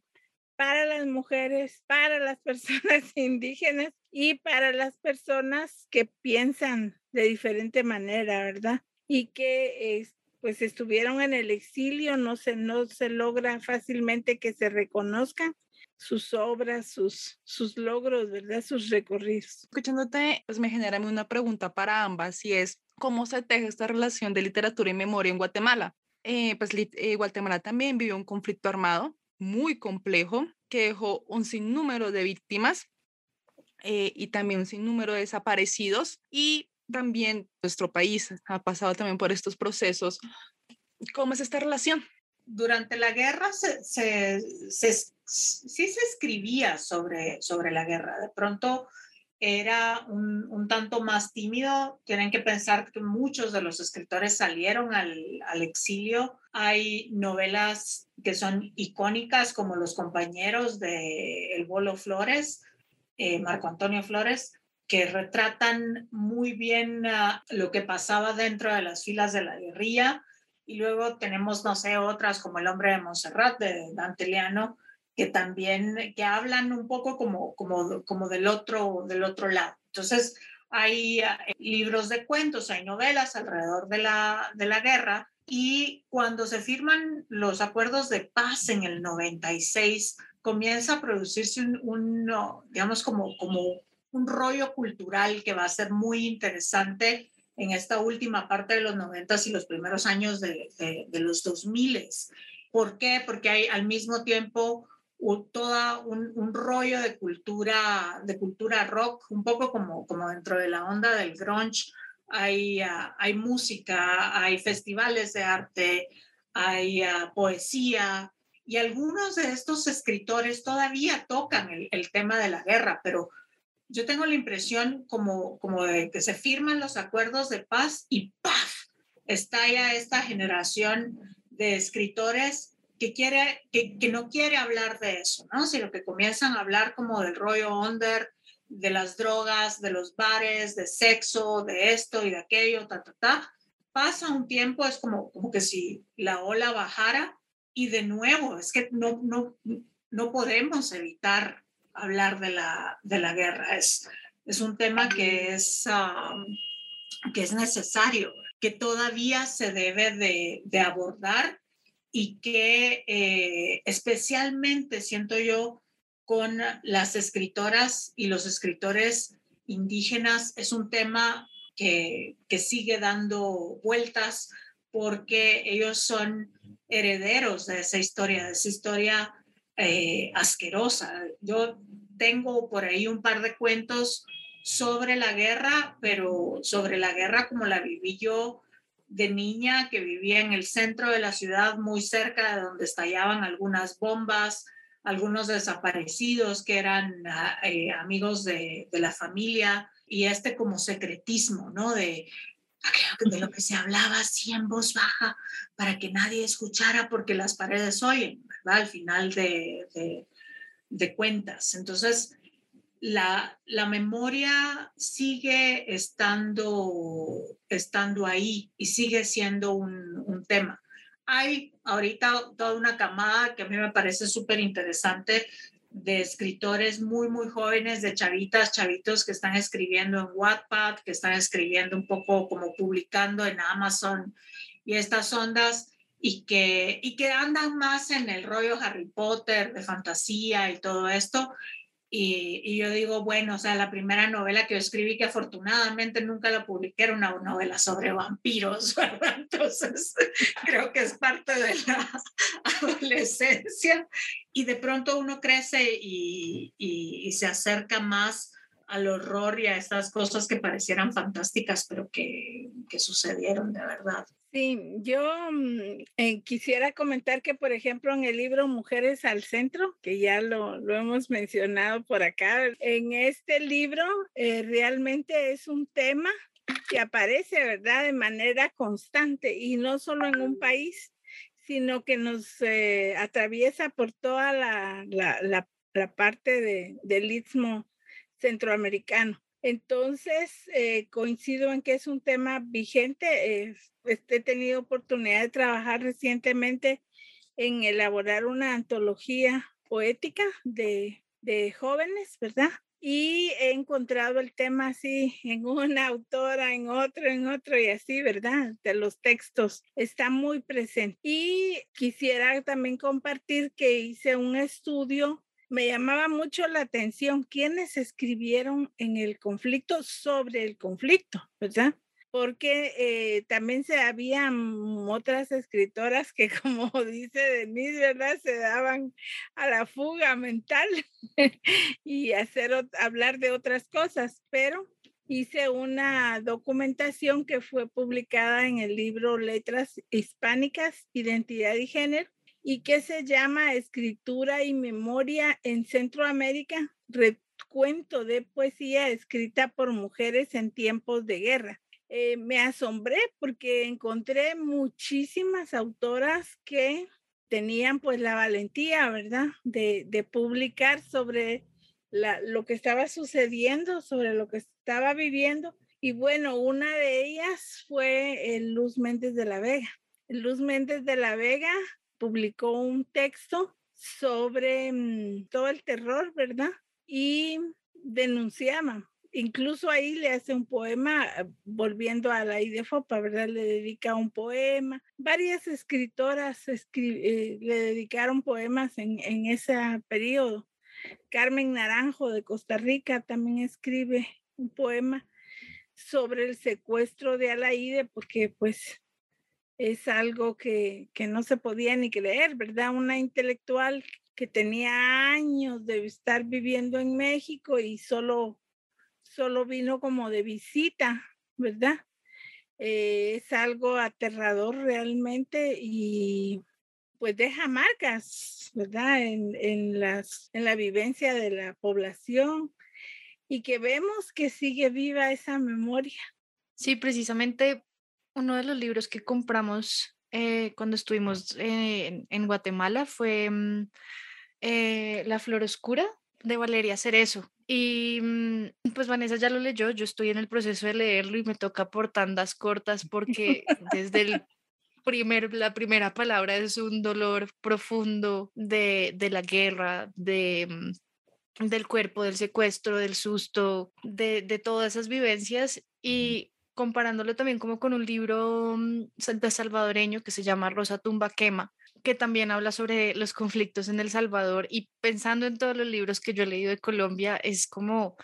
para las mujeres, para las personas indígenas y para las personas que piensan de diferente manera, ¿verdad? Y que pues estuvieron en el exilio, no se, no se logra fácilmente que se reconozcan sus obras, sus, sus logros, ¿verdad? Sus recorridos. Escuchándote, pues me genera una pregunta para ambas y es, ¿cómo se teje esta relación de literatura y memoria en Guatemala? Eh, pues eh, Guatemala también vivió un conflicto armado muy complejo que dejó un sinnúmero de víctimas eh, y también un sinnúmero de desaparecidos y también nuestro país ha pasado también por estos procesos. ¿Cómo es esta relación? Durante la guerra se, se, sí se escribía sobre, sobre la guerra. De pronto era un, un, tanto más tímido. Tienen que pensar que muchos de los escritores salieron al, al exilio. Hay novelas que son icónicas como Los compañeros de El Bolo Flores, eh, Marco Antonio Flores, que retratan muy bien uh, lo que pasaba dentro de las filas de la guerrilla. Y luego tenemos, no sé, otras como El hombre de Montserrat de Dante Leano, que también que hablan un poco como, como, como del, otro, del otro lado. Entonces, hay uh, libros de cuentos, hay novelas alrededor de la, de la guerra. Y cuando se firman los acuerdos de paz en el 96, comienza a producirse un, un digamos, como, como un rollo cultural que va a ser muy interesante en esta última parte de los 90 y los primeros años de, de, los 2000. ¿Por qué? Porque hay al mismo tiempo todo un, un, rollo de cultura, de cultura rock, un poco como, como dentro de la onda del grunge. Hay, ah, hay música, hay festivales de arte, hay ah, poesía, y algunos de estos escritores todavía tocan el, el, tema de la guerra, pero yo tengo la impresión como, como de que se firman los acuerdos de paz y ¡paf! estalla esta generación de escritores que, quiere, que, que, no quiere hablar de eso, ¿no? Sino que comienzan a hablar como del rollo under, de las drogas, de los bares, de sexo, de esto y de aquello, ta, ta, ta. Pasa un tiempo, es como, como que si la ola bajara y de nuevo, es que no, no, no podemos evitar hablar de la, de la guerra. Es, es un tema que es, que es necesario, que todavía se debe de, de abordar y que eh, especialmente siento yo con las escritoras y los escritores indígenas es un tema que, que sigue dando vueltas porque ellos son herederos de esa historia, de esa historia eh, asquerosa. Yo tengo por ahí un par de cuentos sobre la guerra, pero sobre la guerra como la viví yo de niña, que vivía en el centro de la ciudad, muy cerca de donde estallaban algunas bombas, algunos desaparecidos que eran ah, eh, amigos de, de, la familia y este como secretismo, ¿no? De, de lo que se hablaba así en voz baja para que nadie escuchara porque las paredes oyen, ¿verdad? Al final de, de, cuentas. Entonces, la, la, memoria sigue estando, estando ahí y sigue siendo un, un tema. Hay ahorita toda una camada que a mí me parece súper interesante de escritores muy, muy jóvenes, de chavitas, chavitos que están escribiendo en Wattpad, que están escribiendo un poco como publicando en Amazon y estas ondas y que, y que andan más en el rollo Harry Potter, de fantasía y todo esto. Y, yo digo, bueno, o sea, la primera novela que yo escribí, que afortunadamente nunca la publiqué, era una novela sobre vampiros, ¿verdad? Entonces, creo que es parte de la adolescencia. Y de pronto uno crece y, se acerca más al horror y a estas cosas que parecieran fantásticas, pero que sucedieron de verdad. Sí, yo mm, eh, quisiera comentar que, por ejemplo, en el libro Mujeres al Centro, que ya lo, lo hemos mencionado por acá, en este libro eh, realmente es un tema que aparece, ¿verdad?, de manera constante y no solo en un país, sino que nos eh, atraviesa por toda la, la, la, la parte de, del istmo centroamericano. Entonces, eh, coincido en que es un tema vigente. Este, he tenido oportunidad de trabajar recientemente en elaborar una antología poética de, de jóvenes, ¿verdad? Y he encontrado el tema así en una autora, en otro, en otro y así, ¿verdad? De los textos está muy presente. Y quisiera también compartir que hice un estudio me llamaba mucho la atención quienes escribieron en el conflicto sobre el conflicto, ¿verdad? Porque eh, también se habían otras escritoras que, como dice Denise, ¿verdad? Se daban a la fuga mental y hacer hablar de otras cosas, pero hice una documentación que fue publicada en el libro Letras Hispánicas, Identidad y Género, y que se llama Escritura y Memoria en Centroamérica, recuento de poesía escrita por mujeres en tiempos de guerra. Eh, me asombré porque encontré muchísimas autoras que tenían pues la valentía, ¿verdad?, de, de publicar sobre la, lo que estaba sucediendo, sobre lo que estaba viviendo. Y bueno, una de ellas fue Luz Méndez de la Vega. Luz Méndez de la Vega publicó un texto sobre mm, todo el terror, ¿verdad? Y denunciaba. Incluso ahí le hace un poema, ah, volviendo a la Fopa, ¿verdad? Le dedica un poema. Varias escritoras eh, le dedicaron poemas en, en ese periodo. Carmen Naranjo de Costa Rica también escribe un poema sobre el secuestro de Alaide, porque pues es algo que, que no se podía ni creer, ¿verdad? Una intelectual que tenía años de estar viviendo en México y solo, solo vino como de visita, ¿verdad? Eh, es algo aterrador realmente y pues deja marcas, ¿verdad? En, en, las, en la vivencia de la población y que vemos que sigue viva esa memoria. Sí, precisamente uno de los libros que compramos eh, cuando estuvimos en, en, Guatemala fue mm, eh, La Flor Oscura de Valeria Cerezo. Y mm, pues Vanessa ya lo leyó, yo estoy en el proceso de leerlo y me toca por tandas cortas porque desde el primer, la primera palabra es un dolor profundo de, de la guerra, de, mm, del cuerpo, del secuestro, del susto, de, de todas esas vivencias y comparándolo también como con un libro mm, de salvadoreño que se llama Rosa Tumba Quema, que también habla sobre los conflictos en El Salvador y pensando en todos los libros que yo he leído de Colombia, es como,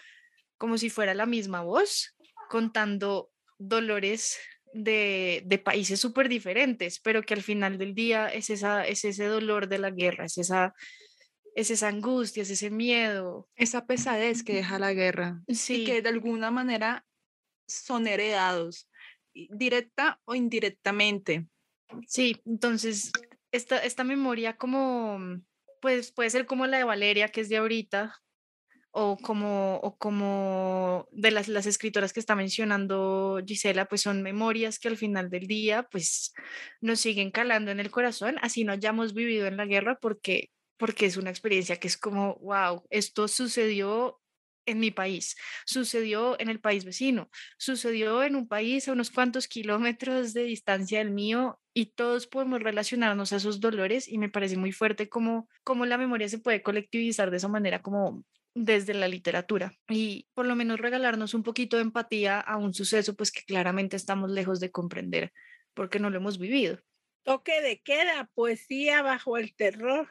como si fuera la misma voz contando dolores de, de países súper diferentes, pero que al final del día es, esa, es ese dolor de la guerra, es esa, es esa angustia, es ese miedo. Esa pesadez que deja la guerra. Sí. Y que de alguna manera son heredados, directa o indirectamente. Sí, entonces esta, esta memoria como, pues puede ser como la de Valeria, que es de ahorita, o como, o como de las, las escritoras que está mencionando Gisela, pues son memorias que al final del día, pues nos siguen calando en el corazón, así no hayamos vivido en la guerra, porque, porque es una experiencia que es como, wow, esto sucedió en mi país, sucedió en el país vecino, sucedió en un país a unos cuantos kilómetros de distancia del mío y todos podemos relacionarnos a esos dolores y me parece muy fuerte cómo, cómo la memoria se puede colectivizar de esa manera como desde la literatura y por lo menos regalarnos un poquito de empatía a un suceso pues que claramente estamos lejos de comprender porque no lo hemos vivido. Toque de queda, poesía bajo el terror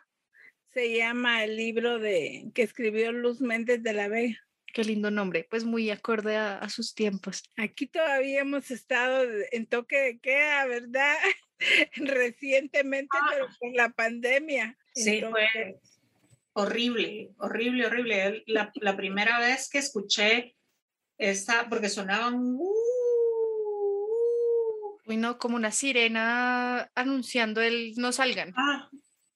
se llama el libro de que escribió Luz Méndez de la Vega. Qué lindo nombre, pues muy acorde a, sus tiempos. Aquí todavía hemos estado en toque de queda, ¿verdad? Recientemente, ah. pero con la pandemia. Sí, fue horrible, horrible, horrible. La, la, primera vez que escuché esta, porque sonaban... Uh, Uy, no, como una sirena anunciando el no salgan. Ah,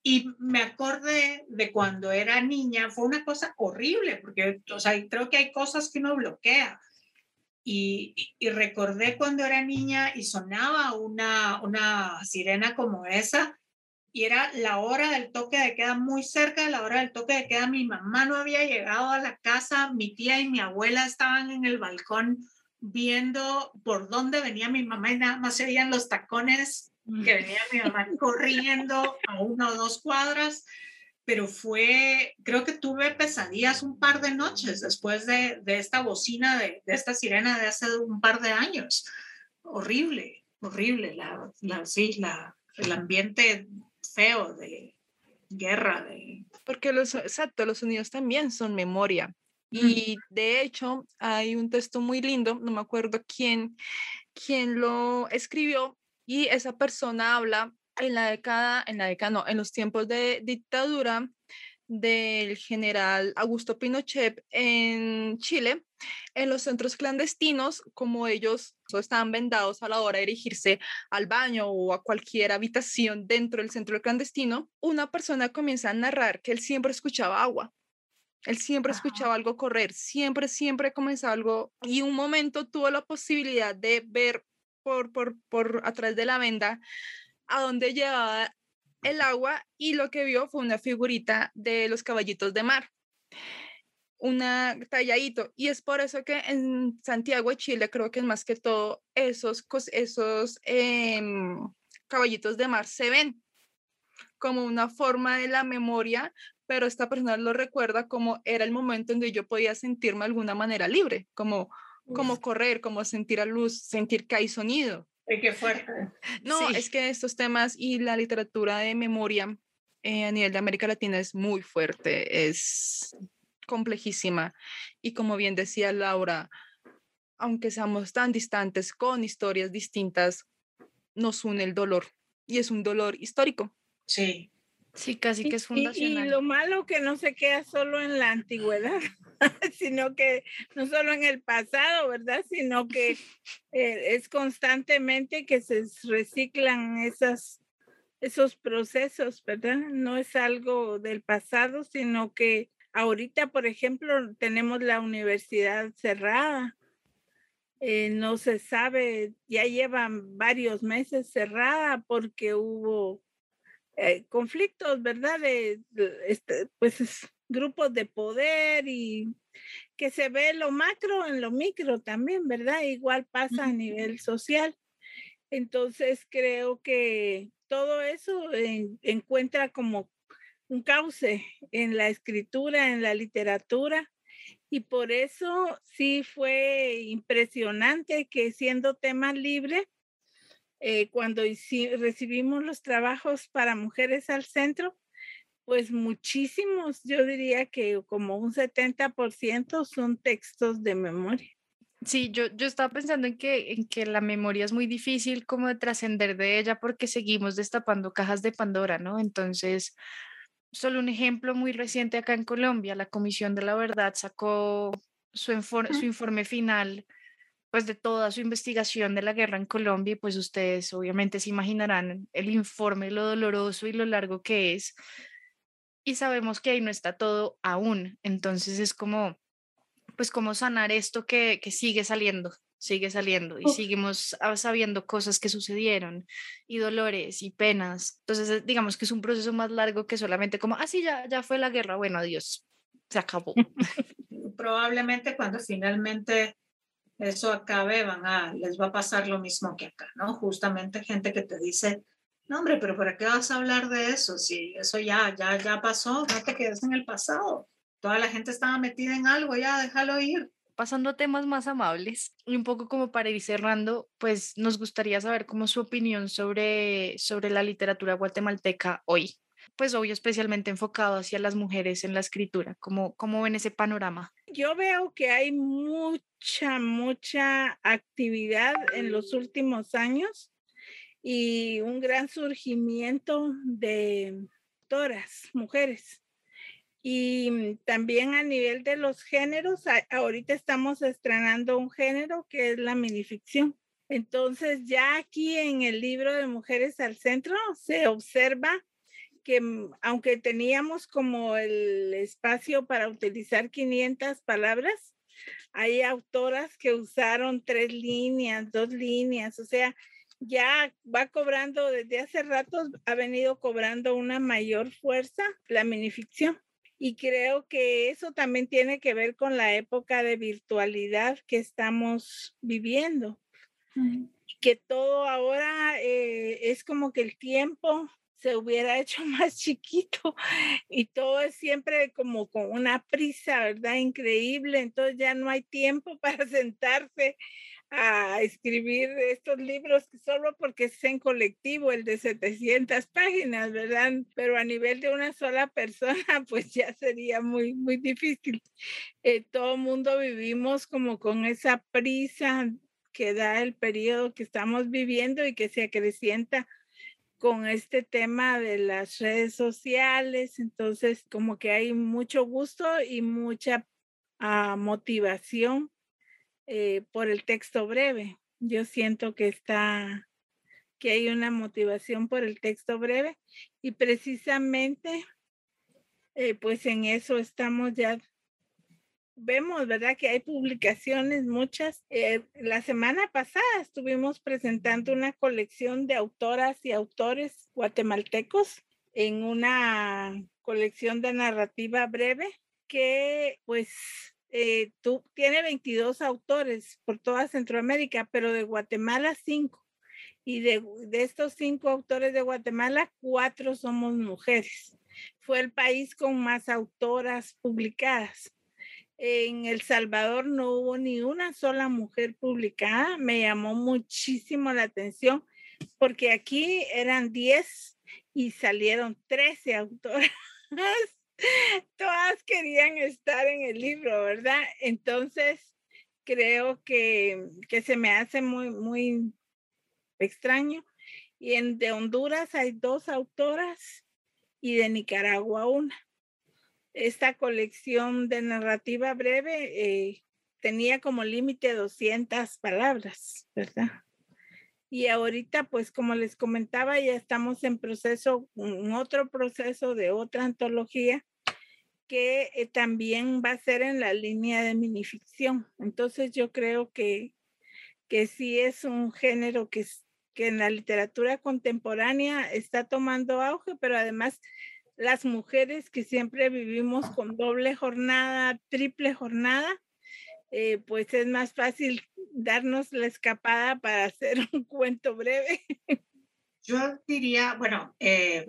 y me acordé de cuando era niña, fue una cosa horrible, porque o sea, creo que hay cosas que uno bloquea. Y, recordé cuando era niña y sonaba una, una sirena como esa, y era la hora del toque de queda, muy cerca de la hora del toque de queda. Mi mamá no había llegado a la casa, mi tía y mi abuela estaban en el balcón viendo por dónde venía mi mamá y nada más se veían los tacones que venía mi mamá corriendo a una o dos cuadras, pero fue, creo que tuve pesadillas un par de noches después de, de esta bocina, de, de, esta sirena de hace un par de años. Horrible, horrible, la, la, sí, la, el ambiente feo de guerra. De... Porque los, exacto, los sonidos también son memoria. Y de hecho, hay un texto muy lindo, no me acuerdo quién, quién lo escribió, y esa persona habla en la década, en la década, no, en los tiempos de dictadura del general Augusto Pinochet en Chile, en los centros clandestinos, como ellos estaban vendados a la hora de dirigirse al baño o a cualquier habitación dentro del centro clandestino, una persona comienza a narrar que él siempre escuchaba agua. Él siempre escuchaba algo correr, siempre, siempre comenzaba algo y un momento tuvo la posibilidad de ver por, por, por a través de la venda a donde llevaba el agua y lo que vio fue una figurita de los caballitos de mar, una talladito. Y es por eso que en Santiago de Chile creo que más que todo esos, esos em, caballitos de mar se ven como una forma de la memoria, pero esta persona lo recuerda como era el momento en que yo podía sentirme de alguna manera libre, como como correr, como sentir a luz, sentir que hay sonido. qué fuerte. No, es que estos temas y la literatura de memoria eh, a nivel de América Latina es muy fuerte, es complejísima. Y como bien decía Laura, aunque seamos tan distantes con historias distintas, nos une el dolor y es un dolor histórico. Sí. Sí, casi que es fundacional. Y, lo malo que no se queda solo en la antigüedad, sino que no solo en el pasado, ¿verdad? Sino que eh, es constantemente que se reciclan esas, esos procesos, ¿verdad? No es algo del pasado, sino que ahorita, por ejemplo, tenemos la universidad cerrada. Eh, no se sabe, ya llevan varios meses cerrada porque hubo eh, conflictos, ¿verdad? De, este, pues grupos de poder y que se ve lo macro en lo micro también, ¿verdad? Igual pasa a nivel social. Entonces creo que todo eso encuentra como un cauce en la escritura, en la literatura, y por eso sí fue impresionante que siendo tema libre, eh, cuando recibimos los trabajos para mujeres al centro, pues muchísimos, yo diría que como un 70% son textos de memoria. Sí, yo, yo estaba pensando en que, en que la memoria es muy difícil como de trascender de ella porque seguimos destapando cajas de Pandora, ¿no? Entonces, solo un ejemplo muy reciente acá en Colombia, la Comisión de la Verdad sacó su, su informe final pues de toda su investigación de la guerra en Colombia y pues ustedes obviamente se imaginarán el informe, lo doloroso y lo largo que es. Y sabemos que ahí no está todo aún. Entonces es como, pues cómo sanar esto que, que sigue saliendo, sigue saliendo y seguimos sabiendo cosas que sucedieron y dolores y penas. Entonces digamos que es un proceso más largo que solamente como, ah, sí, ya, ya fue la guerra, bueno, adiós, se acabó. Probablemente cuando finalmente eso acabe, van a, les va a pasar lo mismo que acá, ¿no? Justamente gente que te dice, no, hombre, pero ¿para qué vas a hablar de eso? Si eso ya, ya, ya pasó, no te quedes en el pasado. Toda la gente estaba metida en algo, ya, déjalo ir. Pasando a temas más amables y un poco como para ir cerrando, pues nos gustaría saber cómo su opinión sobre, sobre la literatura guatemalteca hoy pues obvio especialmente enfocado hacia las mujeres en la escritura. ¿Cómo, cómo ven ese panorama? Yo veo que hay mucha, mucha actividad en los últimos años y un gran surgimiento de autoras, mujeres. Y también a nivel de los géneros, ahorita estamos estrenando un género que es la minificción. Entonces ya aquí en el libro de Mujeres al Centro se observa que mm, aunque teníamos como el espacio para utilizar 500 palabras, hay autoras que usaron tres líneas, dos líneas, o sea, ya va cobrando desde hace rato, ha venido cobrando una mayor fuerza la minificción. Y creo que eso también tiene que ver con la época de virtualidad que estamos viviendo. Que todo ahora eh, es como que el tiempo se hubiera hecho más chiquito y todo es siempre como con una prisa, ¿verdad? Increíble, entonces ya no hay tiempo para sentarse a escribir estos libros solo porque es en colectivo, el de 700 páginas, ¿verdad? Pero a nivel de una sola persona, pues ya sería muy, muy difícil. Eh, todo mundo vivimos como con esa prisa que da el periodo que estamos viviendo y que se acrecienta con este tema de las redes sociales, entonces como que hay mucho gusto y mucha ah, motivación eh, por el texto breve. Yo siento que está, que hay una motivación por el texto breve y precisamente eh, pues en eso estamos ya vemos, ¿verdad? Que hay publicaciones, muchas. Eh, la semana pasada estuvimos presentando una colección de autoras y autores guatemaltecos en una colección de narrativa breve que pues eh, tú, tiene 22 autores por toda Centroamérica, pero de Guatemala cinco. Y de, de estos cinco autores de Guatemala, cuatro somos mujeres. Fue el país con más autoras publicadas en El Salvador no hubo ni una sola mujer publicada. Me llamó muchísimo la atención porque aquí eran 10 y salieron 13 autoras. Todas querían estar en el libro, ¿verdad? Entonces, creo que, que se me hace muy, muy extraño. Y en, de Honduras hay dos autoras y de Nicaragua una. Esta colección de narrativa breve eh, tenía como límite 200 palabras, ¿verdad? Y ahorita, pues como les comentaba, ya estamos en proceso, en otro proceso de otra antología que eh, también va a ser en la línea de minificción. Entonces yo creo que, que sí es un género que, que en la literatura contemporánea está tomando auge, pero además las mujeres que siempre vivimos con doble jornada, triple jornada, eh, pues es más fácil darnos la escapada para hacer un cuento breve. Yo diría, bueno, eh,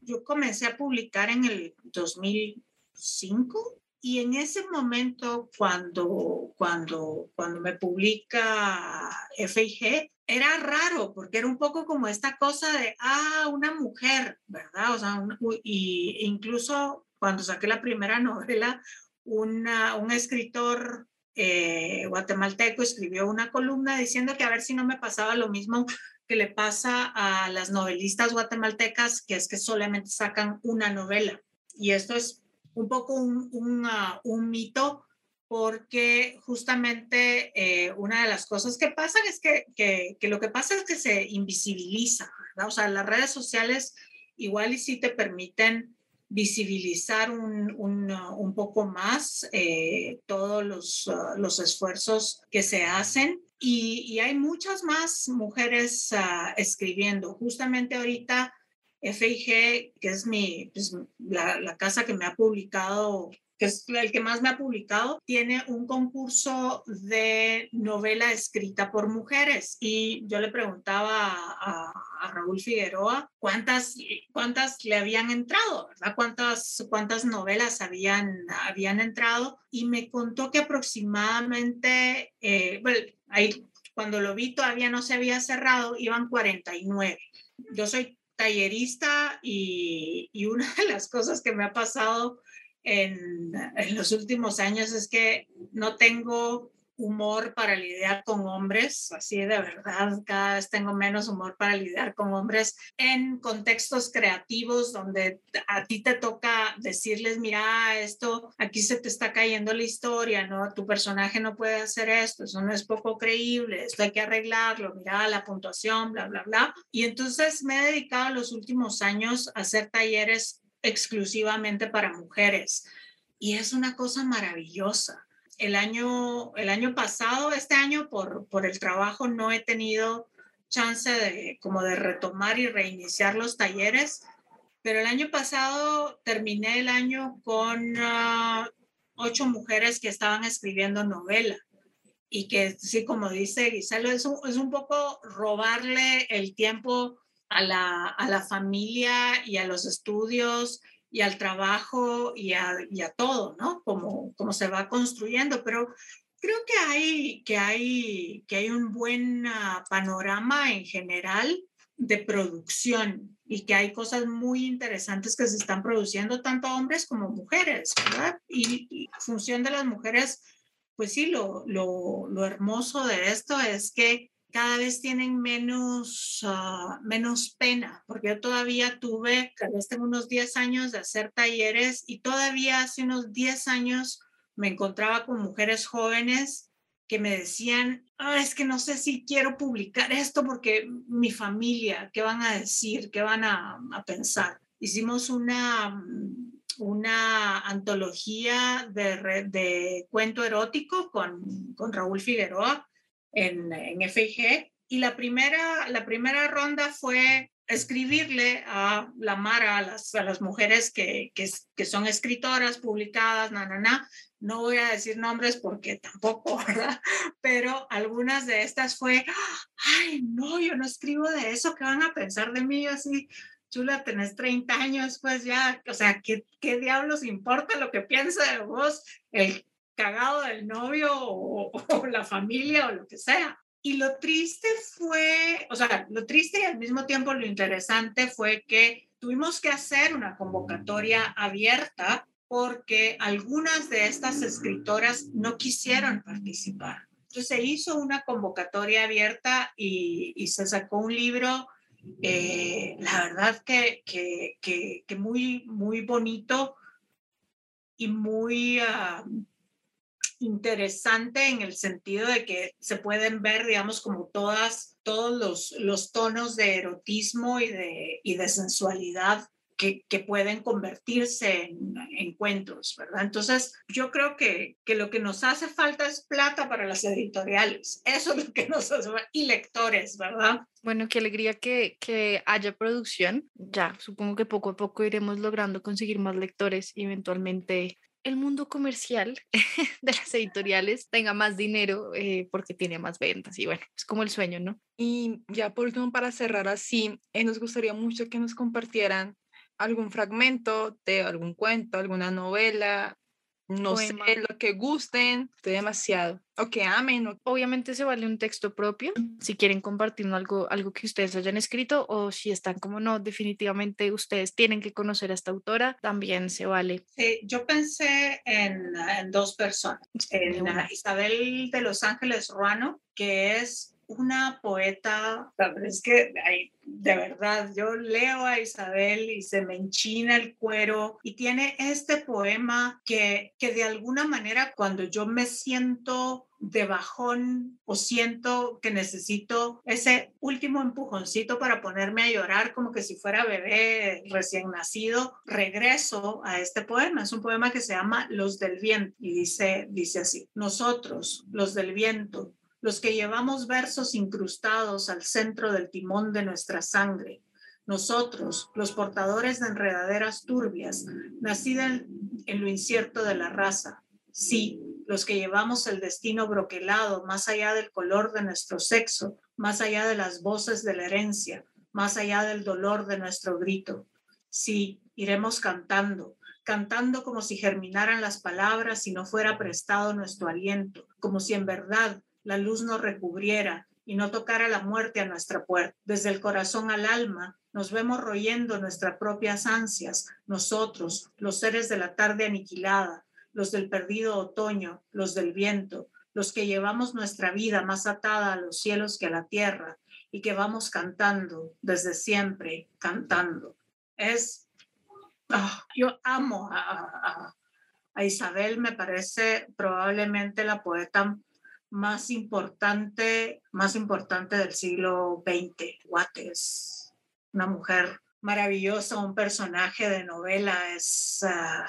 yo comencé a publicar en el 2005 y en ese momento cuando, cuando, cuando me publica FIG, era raro porque era un poco como esta cosa de, ah, una mujer, ¿verdad? O sea, y incluso cuando saqué la primera novela, una, un escritor eh, guatemalteco escribió una columna diciendo que a ver si no me pasaba lo mismo que le pasa a las novelistas guatemaltecas, que es que solamente sacan una novela. Y esto es un poco un, un, ah, mito porque justamente eh, una de las cosas que pasan es que, que, que, lo que pasa es que se invisibiliza, ¿verdad? O sea, las redes sociales igual y sí te permiten visibilizar un, un, un poco más eh, todos los, uh, los, esfuerzos que se hacen. Y, y hay muchas más mujeres uh, escribiendo. Justamente ahorita FIG, que es mi, pues, la, la, casa que me ha publicado que es el que más me ha publicado, tiene un concurso de novela escrita por mujeres. Y yo le preguntaba a, a Raúl Figueroa cuántas, cuántas le habían entrado, ¿verdad? Cuántas, cuántas novelas habían, habían entrado. Y me contó que aproximadamente, eh, bueno, ahí, cuando lo vi todavía no se había cerrado, iban 49. Yo soy tallerista y, y una de las cosas que me ha pasado en, los últimos años es que no tengo humor para lidiar con hombres, así de verdad, cada vez tengo menos humor para lidiar con hombres en contextos creativos donde a ti te toca decirles, mira, esto, aquí se te está cayendo la historia, ¿no? Tu personaje no puede hacer esto, eso no es poco creíble, esto hay que arreglarlo, mira la puntuación, bla, bla, bla. Y entonces me he dedicado los últimos años a hacer talleres exclusivamente para mujeres. Y es una cosa maravillosa. El año, el año pasado, este año, por, por el trabajo, no he tenido chance de, como de retomar y reiniciar los talleres, pero el año pasado terminé el año con uh, ocho mujeres que estaban escribiendo novela y que, sí, como dice Giselo, es un, es un poco robarle el tiempo a la, a la familia y a los estudios y al trabajo y a, todo, ¿no? Como, como se va construyendo, pero creo que hay, que hay, que hay un buen uh, panorama en general de producción y que hay cosas muy interesantes que se están produciendo tanto hombres como mujeres, ¿verdad? Y, y función de las mujeres, pues sí, lo, lo, lo hermoso de esto es que cada vez tienen menos, uh, menos pena, porque yo todavía tuve, tal vez tengo unos 10 años de hacer talleres y todavía hace unos 10 años me encontraba con mujeres jóvenes que me decían, ah, es que no sé si quiero publicar esto porque mi familia, ¿qué van a decir? ¿Qué van a, a pensar? Hicimos una, una antología de, de cuento erótico con, con Raúl Figueroa en, en FIG. Y la primera, la primera ronda fue escribirle a la Mara, a las, a las mujeres que, que, son escritoras publicadas, na, na, na. No voy a decir nombres porque tampoco, ¿verdad? Pero algunas de estas fue, ay, no, yo no escribo de eso, ¿qué van a pensar de mí? así, chula, tenés 30 años, pues ya, o sea, ¿qué, qué diablos importa lo que piensa de vos el cagado del novio o, o, la familia o lo que sea. y lo triste fue, o sea, lo triste y al mismo tiempo lo interesante fue que tuvimos que hacer una convocatoria abierta porque algunas de estas escritoras no quisieron participar. Entonces se hizo una convocatoria abierta y, se sacó un libro, eh, la verdad que, que, que, muy, muy bonito y muy... Ah, interesante en el sentido de que se pueden ver, digamos, como todas, todos los, los tonos de erotismo y de, y de sensualidad que, que, pueden convertirse en, encuentros, ¿verdad? Entonces, yo creo que, que, lo que nos hace falta es plata para las editoriales. Eso es lo que nos hace falta. Y lectores, ¿verdad? Bueno, qué alegría que, que haya producción. Ya, supongo que poco a poco iremos logrando conseguir más lectores y eventualmente el mundo comercial de las editoriales tenga más dinero eh, porque tiene más ventas y bueno, es como el sueño, ¿no? Y ya por último, para cerrar así, eh, nos gustaría mucho que nos compartieran algún fragmento de algún cuento, alguna novela, no sé, lo que gusten, estoy demasiado, o que amen. Obviamente se vale un texto propio, si quieren compartir algo, algo que ustedes hayan escrito, o si están como no, definitivamente ustedes tienen que conocer a esta autora, también se vale. Sí, yo pensé en, en dos personas, en Isabel de Los Ángeles Ruano, que es una poeta, es que de verdad, yo leo a Isabel y se me enchina el cuero y tiene este poema que, que de alguna manera cuando yo me siento de bajón o siento que necesito ese último empujoncito para ponerme a llorar como que si fuera bebé recién nacido, regreso a este poema. Es un poema que se llama Los del Viento y dice, dice así, nosotros, los del viento, los que llevamos versos incrustados al centro del timón de nuestra sangre, nosotros, los portadores de enredaderas turbias, nacidas en lo incierto de la raza, sí, los que llevamos el destino broquelado más allá del color de nuestro sexo, más allá de las voces de la herencia, más allá del dolor de nuestro grito. Sí, iremos cantando, cantando como si germinaran las palabras y no fuera prestado nuestro aliento, como si en verdad la luz nos recubriera y no tocara la muerte a nuestra puerta. Desde el corazón al alma nos vemos royendo nuestras propias ansias, nosotros, los seres de la tarde aniquilada, los del perdido otoño, los del viento, los que llevamos nuestra vida más atada a los cielos que a la tierra y que vamos cantando desde siempre, cantando. Es, ah, yo amo a, a Isabel, me parece probablemente la poeta más importante, más importante del siglo XX. Watt es una mujer maravillosa, un personaje de novela, es, ah,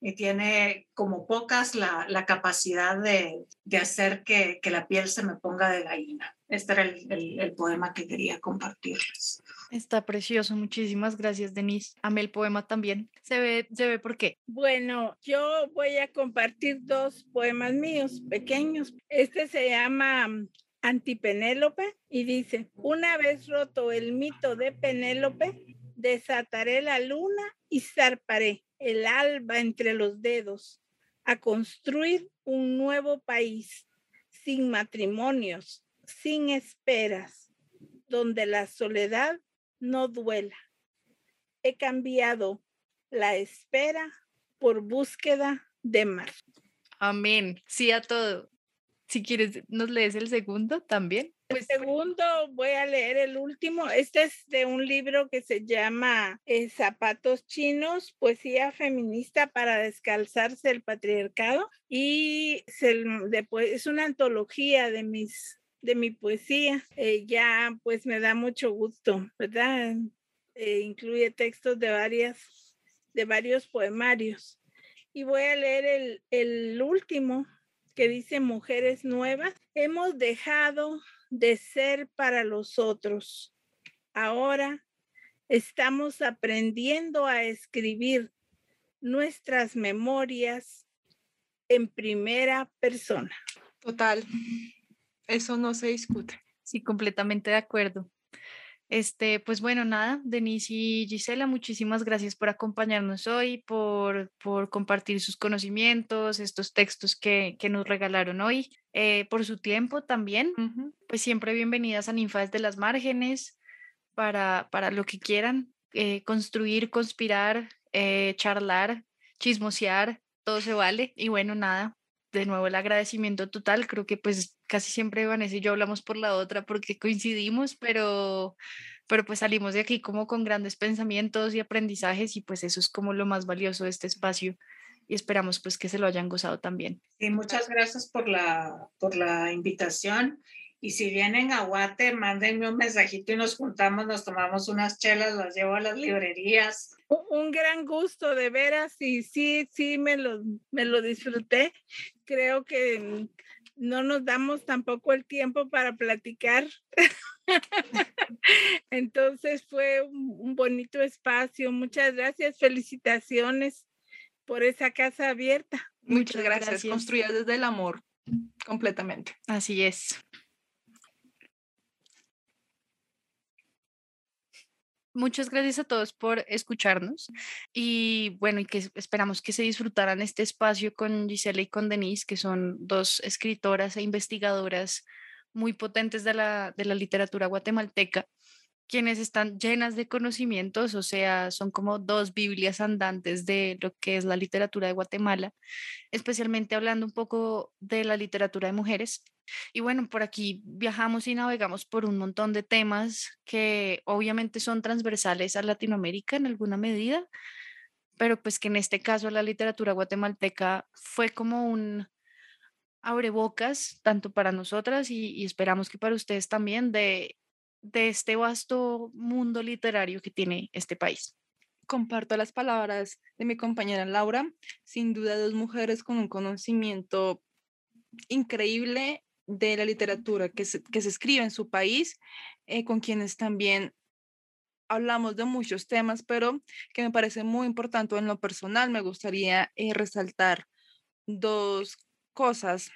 y tiene como pocas la, la capacidad de, de hacer que, que, la piel se me ponga de gallina. Este era el, el, el poema que quería compartirles. Está precioso, muchísimas gracias, Denise. Amé el poema también. ¿Se ve, se ve por qué? Bueno, yo voy a compartir dos poemas míos pequeños. Este se llama mm, Antipenélope y dice, una vez roto el mito de Penélope, desataré la luna y zarparé el alba entre los dedos a construir un nuevo país sin matrimonios, sin esperas, donde la soledad no duela. He cambiado la espera por búsqueda de mar. Amén. Sí a todo. Si quieres, ¿nos lees el segundo también? El segundo, voy a leer el último. Este es de un libro que se llama eh, Zapatos Chinos, Poesía Feminista para Descalzarse el Patriarcado. Y es, es una antología de mis de mi poesía. Eh, ya pues me da mucho gusto, ¿verdad? Eh, incluye textos de varias, de varios poemarios. Y voy a leer el, el último que dice Mujeres Nuevas. Hemos dejado de ser para los otros. Ahora estamos aprendiendo a escribir nuestras memorias en primera persona. Total. Eso no se discute. Sí, completamente de acuerdo. Este, pues bueno, nada, Denise y Gisela, muchísimas gracias por acompañarnos hoy, por, por compartir sus conocimientos, estos textos que, que nos regalaron hoy, eh, por su tiempo también. Pues siempre bienvenidas a Ninfas de las Márgenes para, para lo que quieran, eh, construir, conspirar, eh, charlar, chismosear, todo se vale. Y bueno, nada, de nuevo el agradecimiento total. Creo que pues casi siempre Vanessa y yo hablamos por la otra porque coincidimos, pero, pero pues salimos de aquí como con grandes pensamientos y aprendizajes y pues eso es como lo más valioso de este espacio y esperamos pues que se lo hayan gozado también. Sí, muchas gracias por la, por la invitación y si vienen a Guate, mándenme un mensajito y nos juntamos, nos tomamos unas chelas, las llevo a las librerías. Un gran gusto, de veras, y sí, sí, me lo, me lo disfruté. Creo que no nos damos tampoco el tiempo para platicar. Entonces fue un, bonito espacio. Muchas gracias, felicitaciones por esa casa abierta. Muchas, gracias. gracias. Construida desde el amor, completamente. Así es. Muchas gracias a todos por escucharnos y bueno, y que esperamos que se disfrutaran este espacio con Gisela y con Denise, que son dos escritoras e investigadoras muy potentes de la, de la literatura guatemalteca, quienes están llenas de conocimientos, o sea, son como dos Biblias andantes de lo que es la literatura de Guatemala, especialmente hablando un poco de la literatura de mujeres. Y bueno, por aquí viajamos y navegamos por un montón de temas que obviamente son transversales a Latinoamérica en alguna medida, pero pues que en este caso la literatura guatemalteca fue como un abrebocas, tanto para nosotras y, esperamos que para ustedes también, de, de este vasto mundo literario que tiene este país comparto las palabras de mi compañera Laura. Sin duda, dos mujeres con un conocimiento increíble de la literatura que se, que se escribe en su país, eh, con quienes también hablamos de muchos temas, pero que me parece muy importante en lo personal. Me gustaría eh, resaltar dos cosas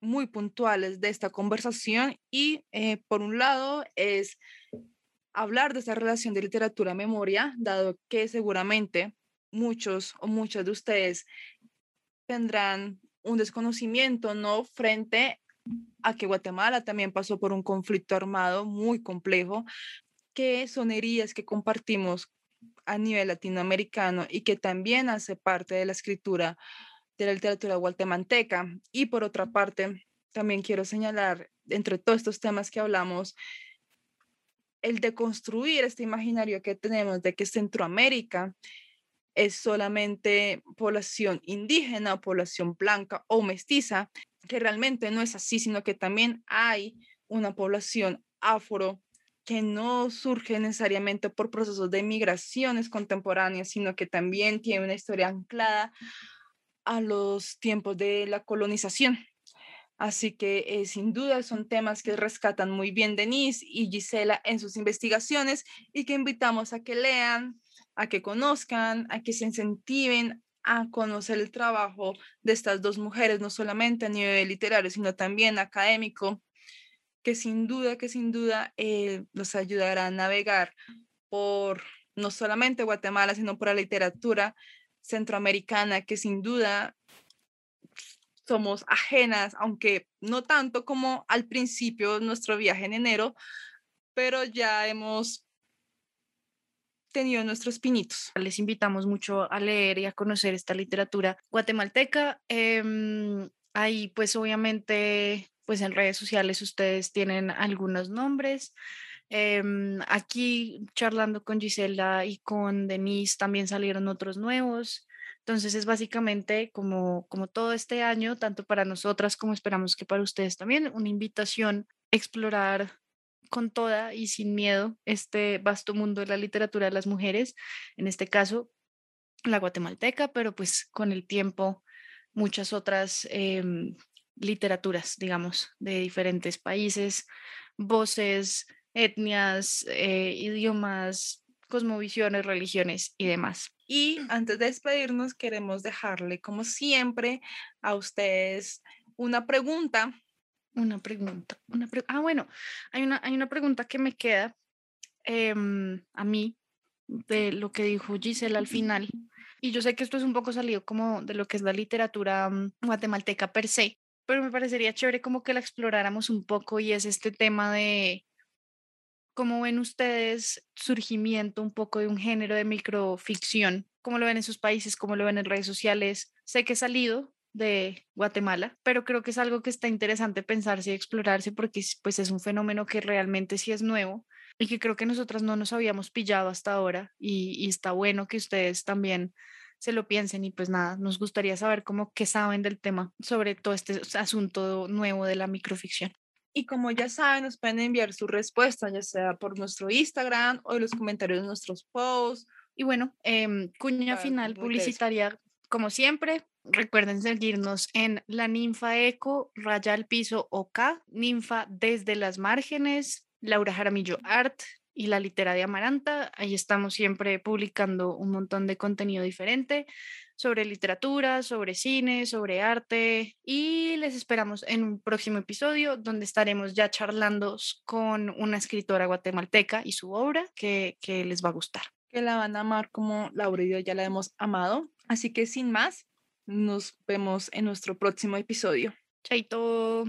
muy puntuales de esta conversación y eh, por un lado es hablar de esa relación de literatura-memoria, dado que seguramente muchos o muchas de ustedes tendrán un desconocimiento no frente a que Guatemala también pasó por un conflicto armado muy complejo, que son heridas que compartimos a nivel latinoamericano y que también hace parte de la escritura de la literatura guatemalteca. Y por otra parte, también quiero señalar, entre todos estos temas que hablamos, el de construir este imaginario que tenemos de que Centroamérica es solamente población indígena, población blanca o mestiza, que realmente no es así, sino que también hay una población afro que no surge necesariamente por procesos de migraciones contemporáneas, sino que también tiene una historia anclada a los tiempos de la colonización. Así que eh, sin duda son temas que rescatan muy bien Denise y Gisela en sus investigaciones y que invitamos a que lean, a que conozcan, a que se incentiven a conocer el trabajo de estas dos mujeres, no solamente a nivel literario, sino también académico, que sin duda, que sin duda eh, nos ayudará a navegar por no solamente Guatemala, sino por la literatura centroamericana, que sin duda somos ajenas, aunque no tanto como al principio de nuestro viaje en enero, pero ya hemos tenido nuestros pinitos. Les invitamos mucho a leer y a conocer esta literatura guatemalteca. Eh, ahí pues obviamente pues en redes sociales ustedes tienen algunos nombres. Em, aquí charlando con Gisela y con Denise también salieron otros nuevos. Entonces es básicamente como, como todo este año, tanto para nosotras como esperamos que para ustedes también, una invitación a explorar con toda y sin miedo este vasto mundo de la literatura de las mujeres, en este caso la guatemalteca, pero pues con el tiempo muchas otras em, literaturas, digamos, de diferentes países, voces, etnias, eh, idiomas, cosmovisiones, religiones y demás. Y antes de despedirnos, queremos dejarle, como siempre, a ustedes una pregunta una pregunta. Una ah, bueno, hay una, hay una pregunta que me queda em, a mí de lo que dijo Gisela al final. Y yo sé que esto es un poco salido como de lo que es la literatura mm, guatemalteca per se, pero me parecería chévere como que la exploráramos un poco y es este tema de cómo ven ustedes surgimiento un poco de un género de microficción, cómo lo ven en sus países, cómo lo ven en redes sociales. Sé que he salido de Guatemala, pero creo que es algo que está interesante pensarse y explorarse porque pues es un fenómeno que realmente sí es nuevo y que creo que nosotras no nos habíamos pillado hasta ahora y, está bueno que ustedes también se lo piensen y pues nada, nos gustaría saber cómo que saben del tema sobre todo este asunto nuevo de la microficción. Y como ya saben, nos pueden enviar su respuesta, ya sea por nuestro Instagram o en los comentarios de nuestros posts. Y bueno, eh, cuña final publicitaria, como siempre. Recuerden seguirnos en la Ninfa Eco, Raya al Piso OK, Ninfa desde las márgenes, Laura Jaramillo Art, y la litera de Amaranta. Ahí estamos siempre publicando un montón de contenido diferente sobre literatura, sobre cine, sobre arte y les esperamos en un próximo episodio donde estaremos ya charlando con una escritora guatemalteca y su obra que, que les va a gustar. Que la van a amar como Laura y yo ya la hemos amado. Así que sin más, nos vemos en nuestro próximo episodio. Chaito.